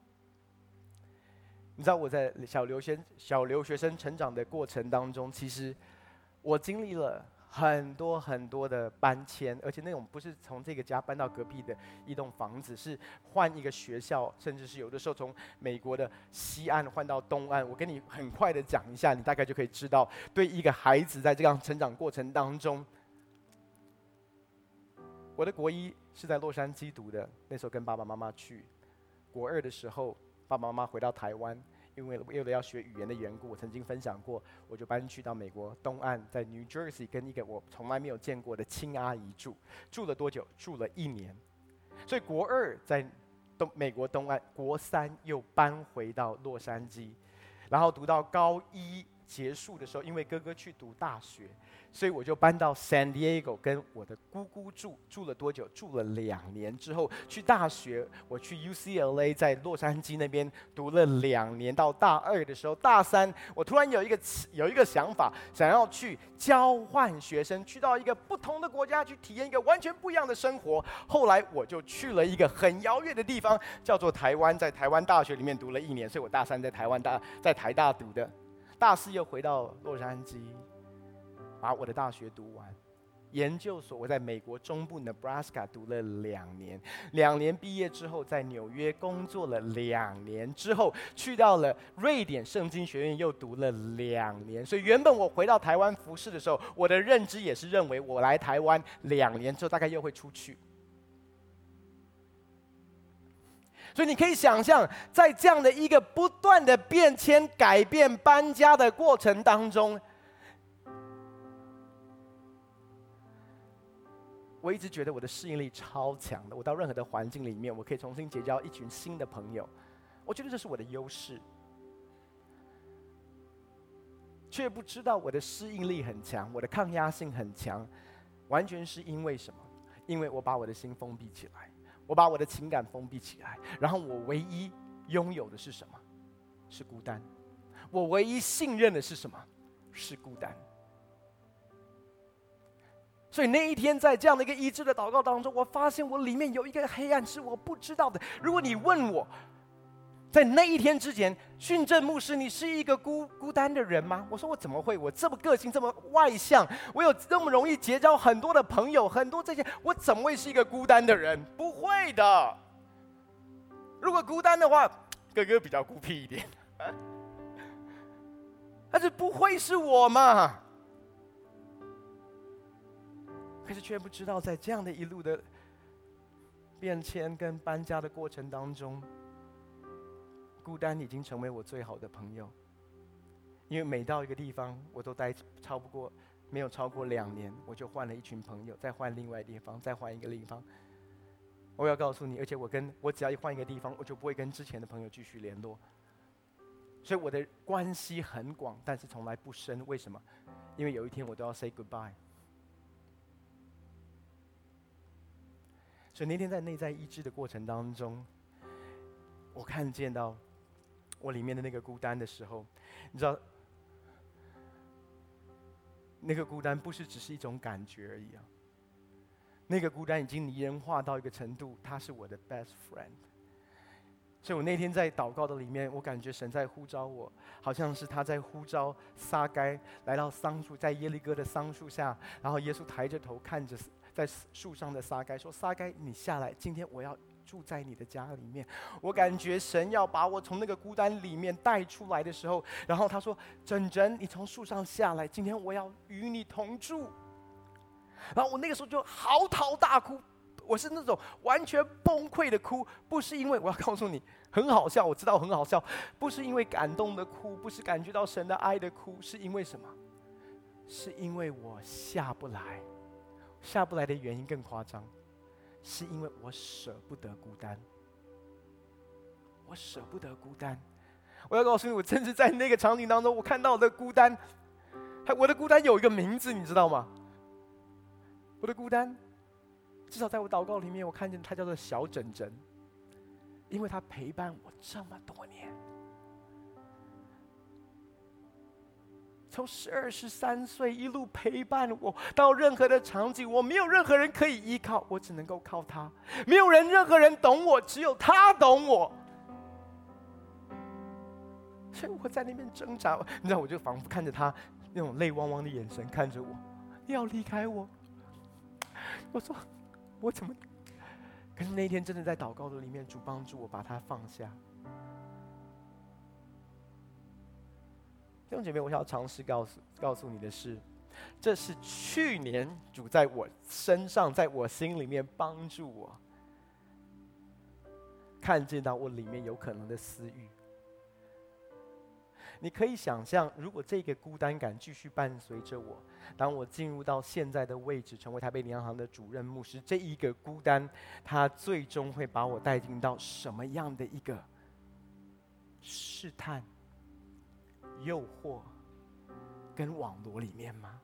你知道我在小留学小留学生成长的过程当中，其实。我经历了很多很多的搬迁，而且那种不是从这个家搬到隔壁的一栋房子，是换一个学校，甚至是有的时候从美国的西岸换到东岸。我跟你很快的讲一下，你大概就可以知道，对一个孩子在这样成长过程当中，我的国一是在洛杉矶读的，那时候跟爸爸妈妈去；国二的时候，爸爸妈妈回到台湾。因为为了要学语言的缘故，我曾经分享过，我就搬去到美国东岸，在 New Jersey 跟一个我从来没有见过的亲阿姨住，住了多久？住了一年。所以国二在东美国东岸，国三又搬回到洛杉矶，然后读到高一结束的时候，因为哥哥去读大学。所以我就搬到 San Diego 跟我的姑姑住，住了多久？住了两年之后去大学，我去 UCLA 在洛杉矶那边读了两年，到大二的时候，大三我突然有一个有一个想法，想要去交换学生，去到一个不同的国家去体验一个完全不一样的生活。后来我就去了一个很遥远的地方，叫做台湾，在台湾大学里面读了一年，所以我大三在台湾大在台大读的，大四又回到洛杉矶。把我的大学读完，研究所我在美国中部 Nebraska 读了两年，两年毕业之后在纽约工作了两年之后，去到了瑞典圣经学院又读了两年。所以原本我回到台湾服侍的时候，我的认知也是认为我来台湾两年之后大概又会出去。所以你可以想象，在这样的一个不断的变迁、改变、搬家的过程当中。我一直觉得我的适应力超强的，我到任何的环境里面，我可以重新结交一群新的朋友。我觉得这是我的优势，却不知道我的适应力很强，我的抗压性很强，完全是因为什么？因为我把我的心封闭起来，我把我的情感封闭起来，然后我唯一拥有的是什么？是孤单。我唯一信任的是什么？是孤单。所以那一天，在这样的一个医治的祷告当中，我发现我里面有一个黑暗是我不知道的。如果你问我，在那一天之前，训正牧师，你是一个孤孤单的人吗？我说我怎么会？我这么个性，这么外向，我有这么容易结交很多的朋友，很多这些，我怎么会是一个孤单的人？不会的。如果孤单的话，哥哥比较孤僻一点，[laughs] 但是不会是我嘛？可是却不知道，在这样的一路的变迁跟搬家的过程当中，孤单已经成为我最好的朋友。因为每到一个地方，我都待超不过没有超过两年，我就换了一群朋友，再换另外地方，再换一个地方。我要告诉你，而且我跟我只要一换一个地方，我就不会跟之前的朋友继续联络。所以我的关系很广，但是从来不深。为什么？因为有一天我都要 say goodbye。所以那天在内在医治的过程当中，我看见到我里面的那个孤单的时候，你知道，那个孤单不是只是一种感觉而已啊。那个孤单已经拟人化到一个程度，他是我的 best friend。所以我那天在祷告的里面，我感觉神在呼召我，好像是他在呼召撒该来到桑树，在耶利哥的桑树下，然后耶稣抬着头看着。在树上的撒该说：“撒该，你下来，今天我要住在你的家里面。”我感觉神要把我从那个孤单里面带出来的时候，然后他说：“整整，你从树上下来，今天我要与你同住。”然后我那个时候就嚎啕大哭，我是那种完全崩溃的哭，不是因为我要告诉你很好笑，我知道很好笑，不是因为感动的哭，不是感觉到神的爱的哭，是因为什么？是因为我下不来。下不来的原因更夸张，是因为我舍不得孤单。我舍不得孤单。我要告诉你，我甚至在那个场景当中，我看到的孤单，我的孤单有一个名字，你知道吗？我的孤单，至少在我祷告里面，我看见它叫做小枕枕，因为它陪伴我这么多年。从十二、十三岁一路陪伴我到任何的场景，我没有任何人可以依靠，我只能够靠他。没有人、任何人懂我，只有他懂我。所以我在那边挣扎，你知道，我就仿佛看着他那种泪汪汪的眼神看着我，要离开我。我说，我怎么？可是那天真的在祷告的里面，主帮助我把他放下。弟兄姐妹，我想要尝试告诉告诉你的是，这是去年主在我身上，在我心里面帮助我，看见到我里面有可能的私欲。你可以想象，如果这个孤单感继续伴随着我，当我进入到现在的位置，成为台北灵粮堂的主任牧师，这一个孤单，它最终会把我带进到什么样的一个试探？诱惑跟网罗里面吗？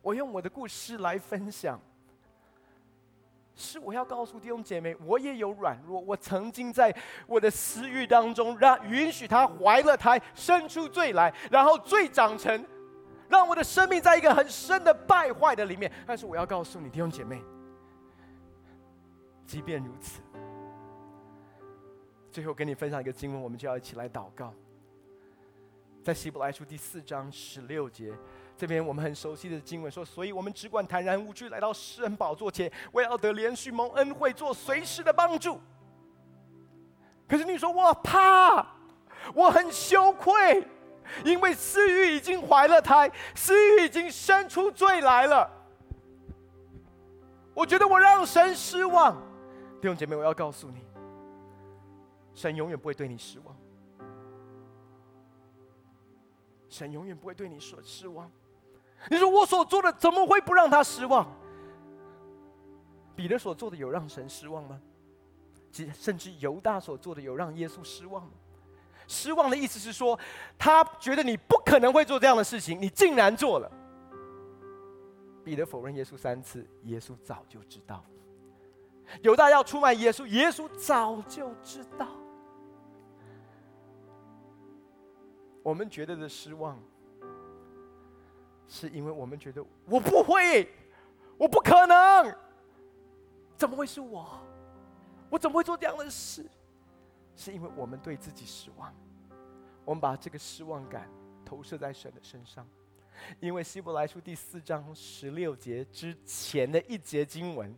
我用我的故事来分享，是我要告诉弟兄姐妹，我也有软弱。我曾经在我的私欲当中，让允许他怀了胎，生出罪来，然后罪长成，让我的生命在一个很深的败坏的里面。但是我要告诉你，弟兄姐妹，即便如此。最后跟你分享一个经文，我们就要一起来祷告。在希伯来书第四章十六节，这边我们很熟悉的经文说：“所以我们只管坦然无惧来到施恩宝座前，为要得连续蒙恩惠，做随时的帮助。”可是你说我怕，我很羞愧，因为私欲已经怀了胎，私欲已经生出罪来了。我觉得我让神失望，弟兄姐妹，我要告诉你。神永远不会对你失望，神永远不会对你说失望。你说我所做的怎么会不让他失望？彼得所做的有让神失望吗？甚至犹大所做的有让耶稣失望吗？失望的意思是说，他觉得你不可能会做这样的事情，你竟然做了。彼得否认耶稣三次，耶稣早就知道。犹大要出卖耶稣，耶稣早就知道。我们觉得的失望，是因为我们觉得我不会，我不可能，怎么会是我？我怎么会做这样的事？是因为我们对自己失望，我们把这个失望感投射在神的身上。因为希伯来书第四章十六节之前的一节经文，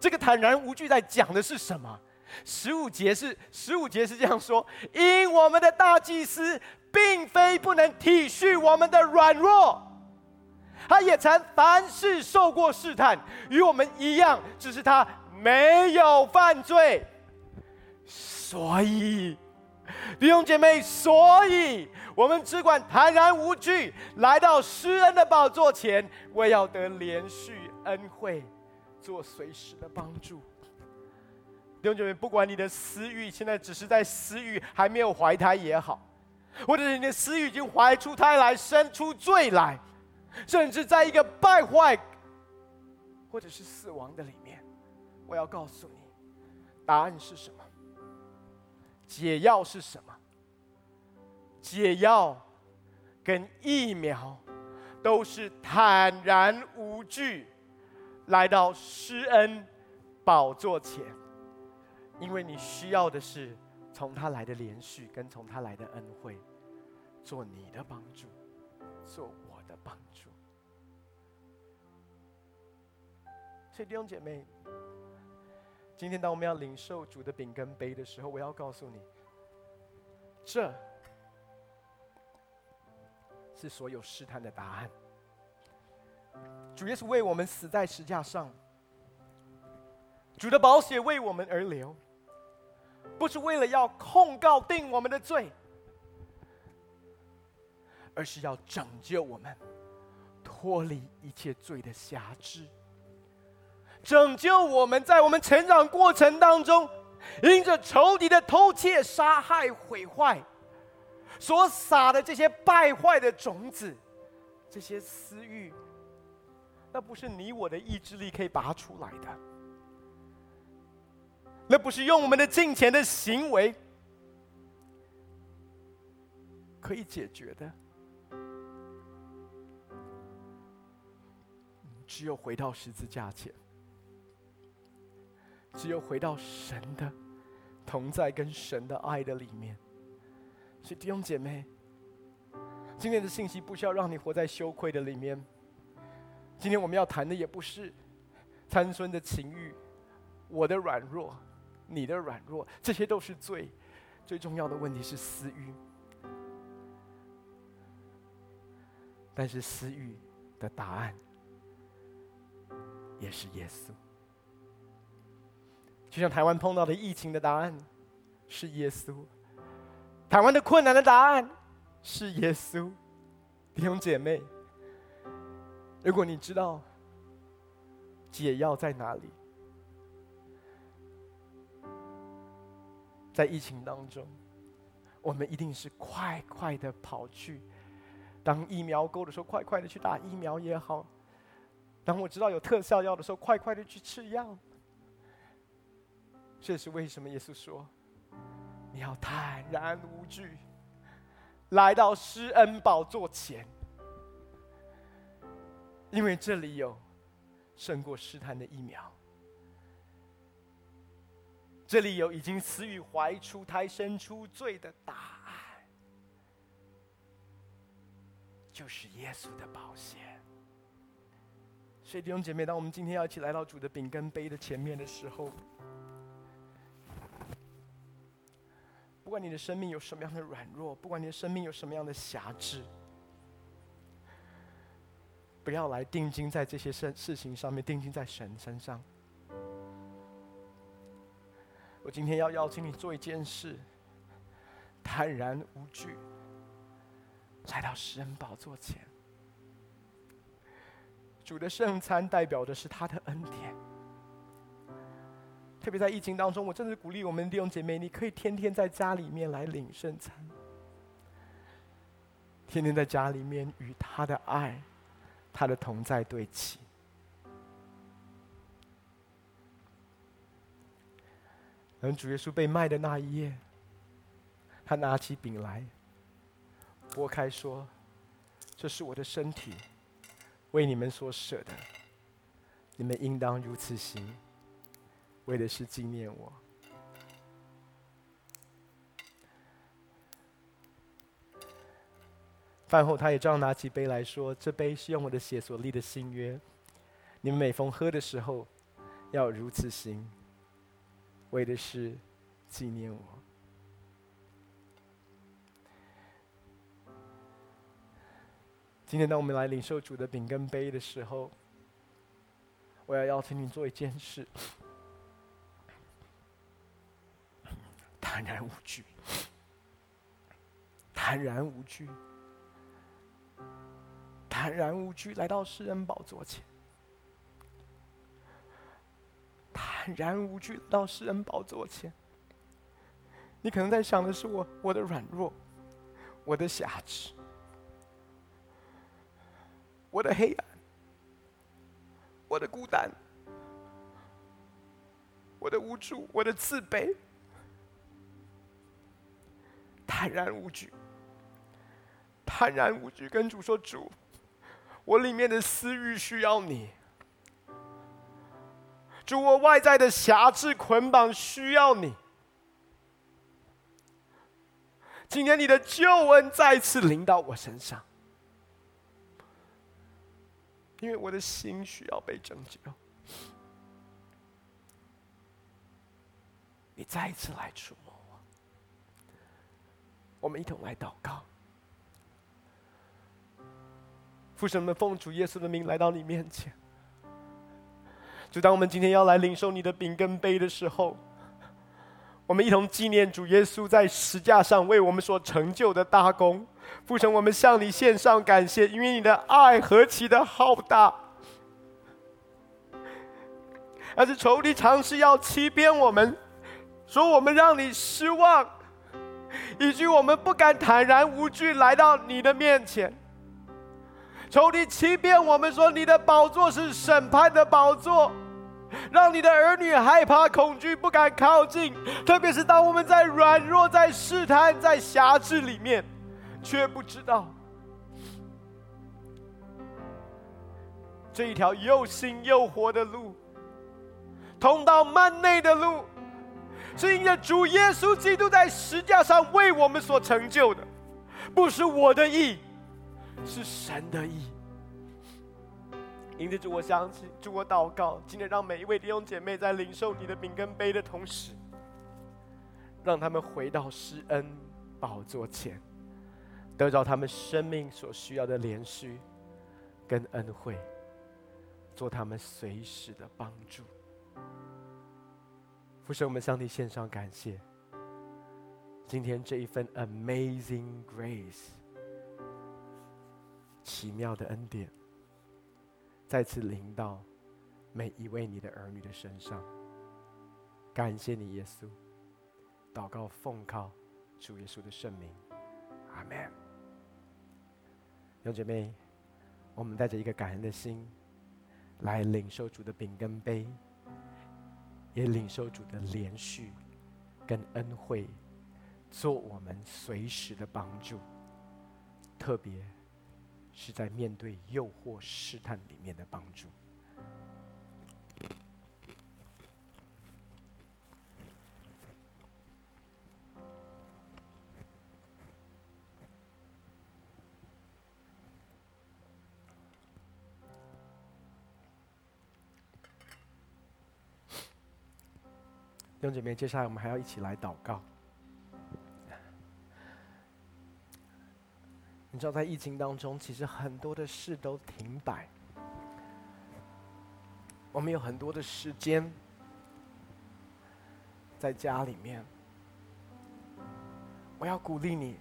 这个坦然无惧在讲的是什么？十五节是十五节是这样说：因我们的大祭司并非不能体恤我们的软弱，他也曾凡事受过试探，与我们一样，只是他没有犯罪。所以，弟兄姐妹，所以。我们只管坦然无惧，来到施恩的宝座前，为要得连续恩惠，做随时的帮助。弟兄姐妹，不管你的私欲现在只是在私欲还没有怀胎也好，或者是你的私欲已经怀出胎来，生出罪来，甚至在一个败坏或者是死亡的里面，我要告诉你，答案是什么？解药是什么？解药跟疫苗都是坦然无惧来到施恩宝座前，因为你需要的是从他来的连续，跟从他来的恩惠，做你的帮助，做我的帮助。所以弟兄姐妹，今天当我们要领受主的饼跟杯的时候，我要告诉你，这。是所有试探的答案。主耶稣为我们死在石架上，主的宝血为我们而流，不是为了要控告定我们的罪，而是要拯救我们脱离一切罪的辖制，拯救我们在我们成长过程当中，因着仇敌的偷窃、杀害、毁坏。所撒的这些败坏的种子，这些私欲，那不是你我的意志力可以拔出来的，那不是用我们的金钱的行为可以解决的。只有回到十字架前，只有回到神的同在跟神的爱的里面。所以弟兄姐妹，今天的信息不需要让你活在羞愧的里面。今天我们要谈的也不是参孙的情欲，我的软弱，你的软弱，这些都是罪。最重要的问题是私欲。但是私欲的答案也是耶稣。就像台湾碰到的疫情的答案是耶稣。台湾的困难的答案是耶稣，弟兄姐妹。如果你知道解药在哪里，在疫情当中，我们一定是快快的跑去，当疫苗够的时候，快快的去打疫苗也好；当我知道有特效药的时候，快快的去吃药。这是为什么耶稣说，你要坦然无惧，来到施恩宝座前，因为这里有胜过试探的疫苗，这里有已经死于怀出胎生出罪的答案，就是耶稣的宝血。所以弟兄姐妹，当我们今天要一起来到主的饼跟杯的前面的时候，不管你的生命有什么样的软弱，不管你的生命有什么样的瑕疵，不要来定睛在这些事事情上面，定睛在神身上。我今天要邀请你做一件事，坦然无惧，来到施恩宝座前。主的圣餐代表的是他的恩典。特别在疫情当中，我真的鼓励我们弟兄姐妹，你可以天天在家里面来领圣餐，天天在家里面与他的爱、他的同在对齐。等主耶稣被卖的那一夜，他拿起饼来，拨开说：“这是我的身体，为你们所舍的，你们应当如此行，为的是纪念我。”饭后，他也照样拿起杯来说：“这杯是用我的血所立的新约，你们每逢喝的时候，要如此行，为的是纪念我。”今天，当我们来领受主的饼跟杯的时候，我要邀请你做一件事：坦然无惧，坦然无惧。坦然无惧来到施恩宝座前，坦然无惧到施恩宝座前。你可能在想的是我我的软弱，我的瑕疵，我的黑暗，我的孤单，我的无助，我的自卑。坦然无惧，坦然无惧，跟主说主。我里面的私欲需要你，主，我外在的辖制捆绑需要你。今天你的救恩再次临到我身上，因为我的心需要被拯救。你再一次来触摸我，我们一同来祷告。父神们，奉主耶稣的名来到你面前。就当我们今天要来领受你的饼跟杯的时候，我们一同纪念主耶稣在十架上为我们所成就的大功。父神，我们向你献上感谢，因为你的爱何其的浩大。但是仇敌尝试要欺骗我们，说我们让你失望，以至于我们不敢坦然无惧来到你的面前。仇敌欺骗我们说，你的宝座是审判的宝座，让你的儿女害怕恐惧，不敢靠近。特别是当我们在软弱、在试探、在辖制里面，却不知道这一条又新又活的路，通到幔内的路，是因着主耶稣基督在十架上为我们所成就的，不是我的义。是神的意。因此，主我相信，主我祷告，今天让每一位弟兄姐妹在领受你的饼跟杯的同时，让他们回到施恩宝座前，得着他们生命所需要的怜恤跟恩惠，做他们随时的帮助。父神，我们向你献上感谢。今天这一份 Amazing Grace。奇妙的恩典，再次临到每一位你的儿女的身上。感谢你，耶稣。祷告奉靠主耶稣的圣名，阿门。弟兄姐妹，我们带着一个感恩的心，来领受主的饼跟杯，也领受主的连续跟恩惠，做我们随时的帮助，特别。是在面对诱惑试探里面的帮助。弟兄姐妹，接下来我们还要一起来祷告。你知道，在疫情当中，其实很多的事都停摆。我们有很多的时间在家里面。我要鼓励你，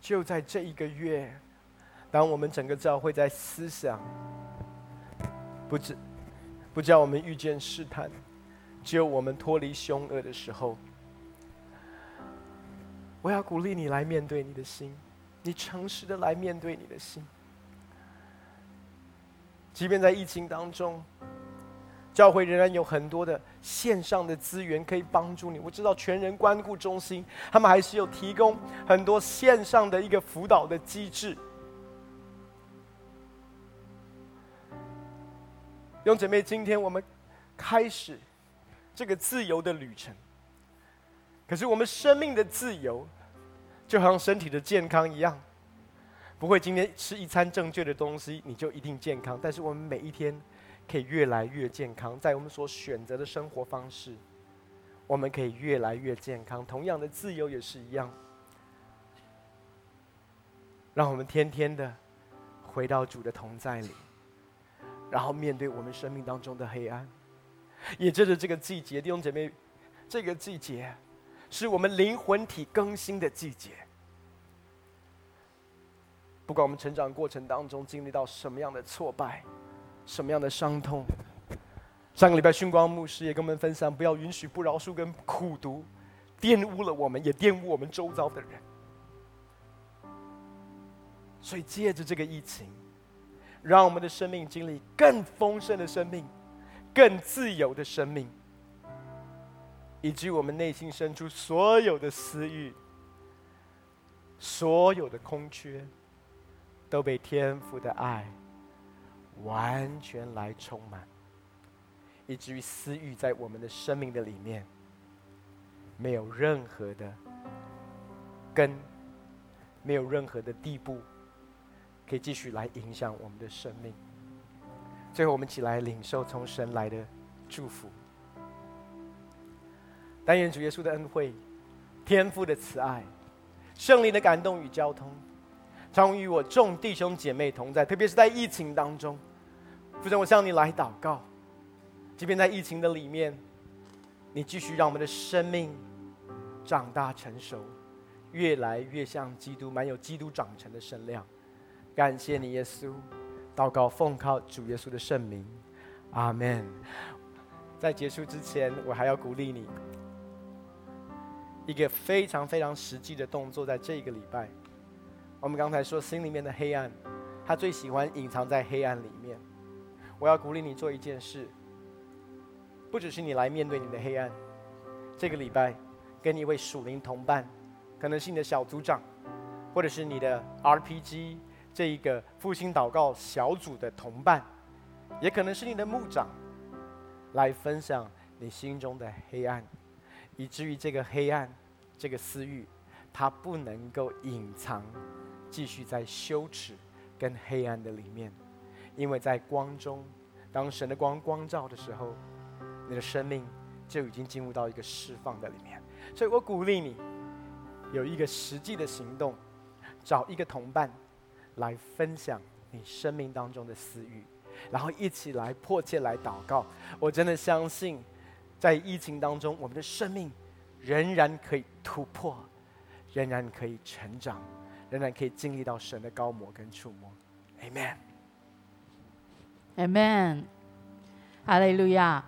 就在这一个月，当我们整个教会在思想，不知不叫我们遇见试探，只有我们脱离凶恶的时候。我要鼓励你来面对你的心，你诚实的来面对你的心。即便在疫情当中，教会仍然有很多的线上的资源可以帮助你。我知道全人关顾中心，他们还是有提供很多线上的一个辅导的机制。弟兄姐妹，今天我们开始这个自由的旅程。可是我们生命的自由，就好像身体的健康一样，不会今天吃一餐正确的东西你就一定健康。但是我们每一天可以越来越健康，在我们所选择的生活方式，我们可以越来越健康。同样的自由也是一样，让我们天天的回到主的同在里。然后面对我们生命当中的黑暗，也借着这个季节，弟兄姐妹，这个季节是我们灵魂体更新的季节。不管我们成长过程当中经历到什么样的挫败，什么样的伤痛，上个礼拜训光牧师也跟我们分享，不要允许不饶恕跟苦读玷污了我们，也玷污我们周遭的人。所以借着这个疫情。让我们的生命经历更丰盛的生命，更自由的生命，以及我们内心深处所有的私欲、所有的空缺，都被天父的爱完全来充满，以至于私欲在我们的生命的里面没有任何的根，没有任何的地步。可以继续来影响我们的生命。最后，我们一起来领受从神来的祝福。但愿主耶稣的恩惠、天父的慈爱、圣灵的感动与交通，常与我众弟兄姐妹同在。特别是在疫情当中，父神，我向你来祷告。即便在疫情的里面，你继续让我们的生命长大成熟，越来越像基督，满有基督长成的身量。感谢你，耶稣。祷告奉靠主耶稣的圣名，阿门。在结束之前，我还要鼓励你一个非常非常实际的动作，在这个礼拜。我们刚才说，心里面的黑暗，他最喜欢隐藏在黑暗里面。我要鼓励你做一件事，不只是你来面对你的黑暗。这个礼拜，跟你一位属灵同伴，可能是你的小组长，或者是你的 RPG。这一个复兴祷告小组的同伴，也可能是你的牧长，来分享你心中的黑暗，以至于这个黑暗、这个私欲，它不能够隐藏，继续在羞耻跟黑暗的里面，因为在光中，当神的光光照的时候，你的生命就已经进入到一个释放的里面。所以我鼓励你，有一个实际的行动，找一个同伴。来分享你生命当中的私欲，然后一起来迫切来祷告。我真的相信，在疫情当中，我们的生命仍然可以突破，仍然可以成长，仍然可以经历到神的高摩跟触摸。Amen。Amen。哈利路亚。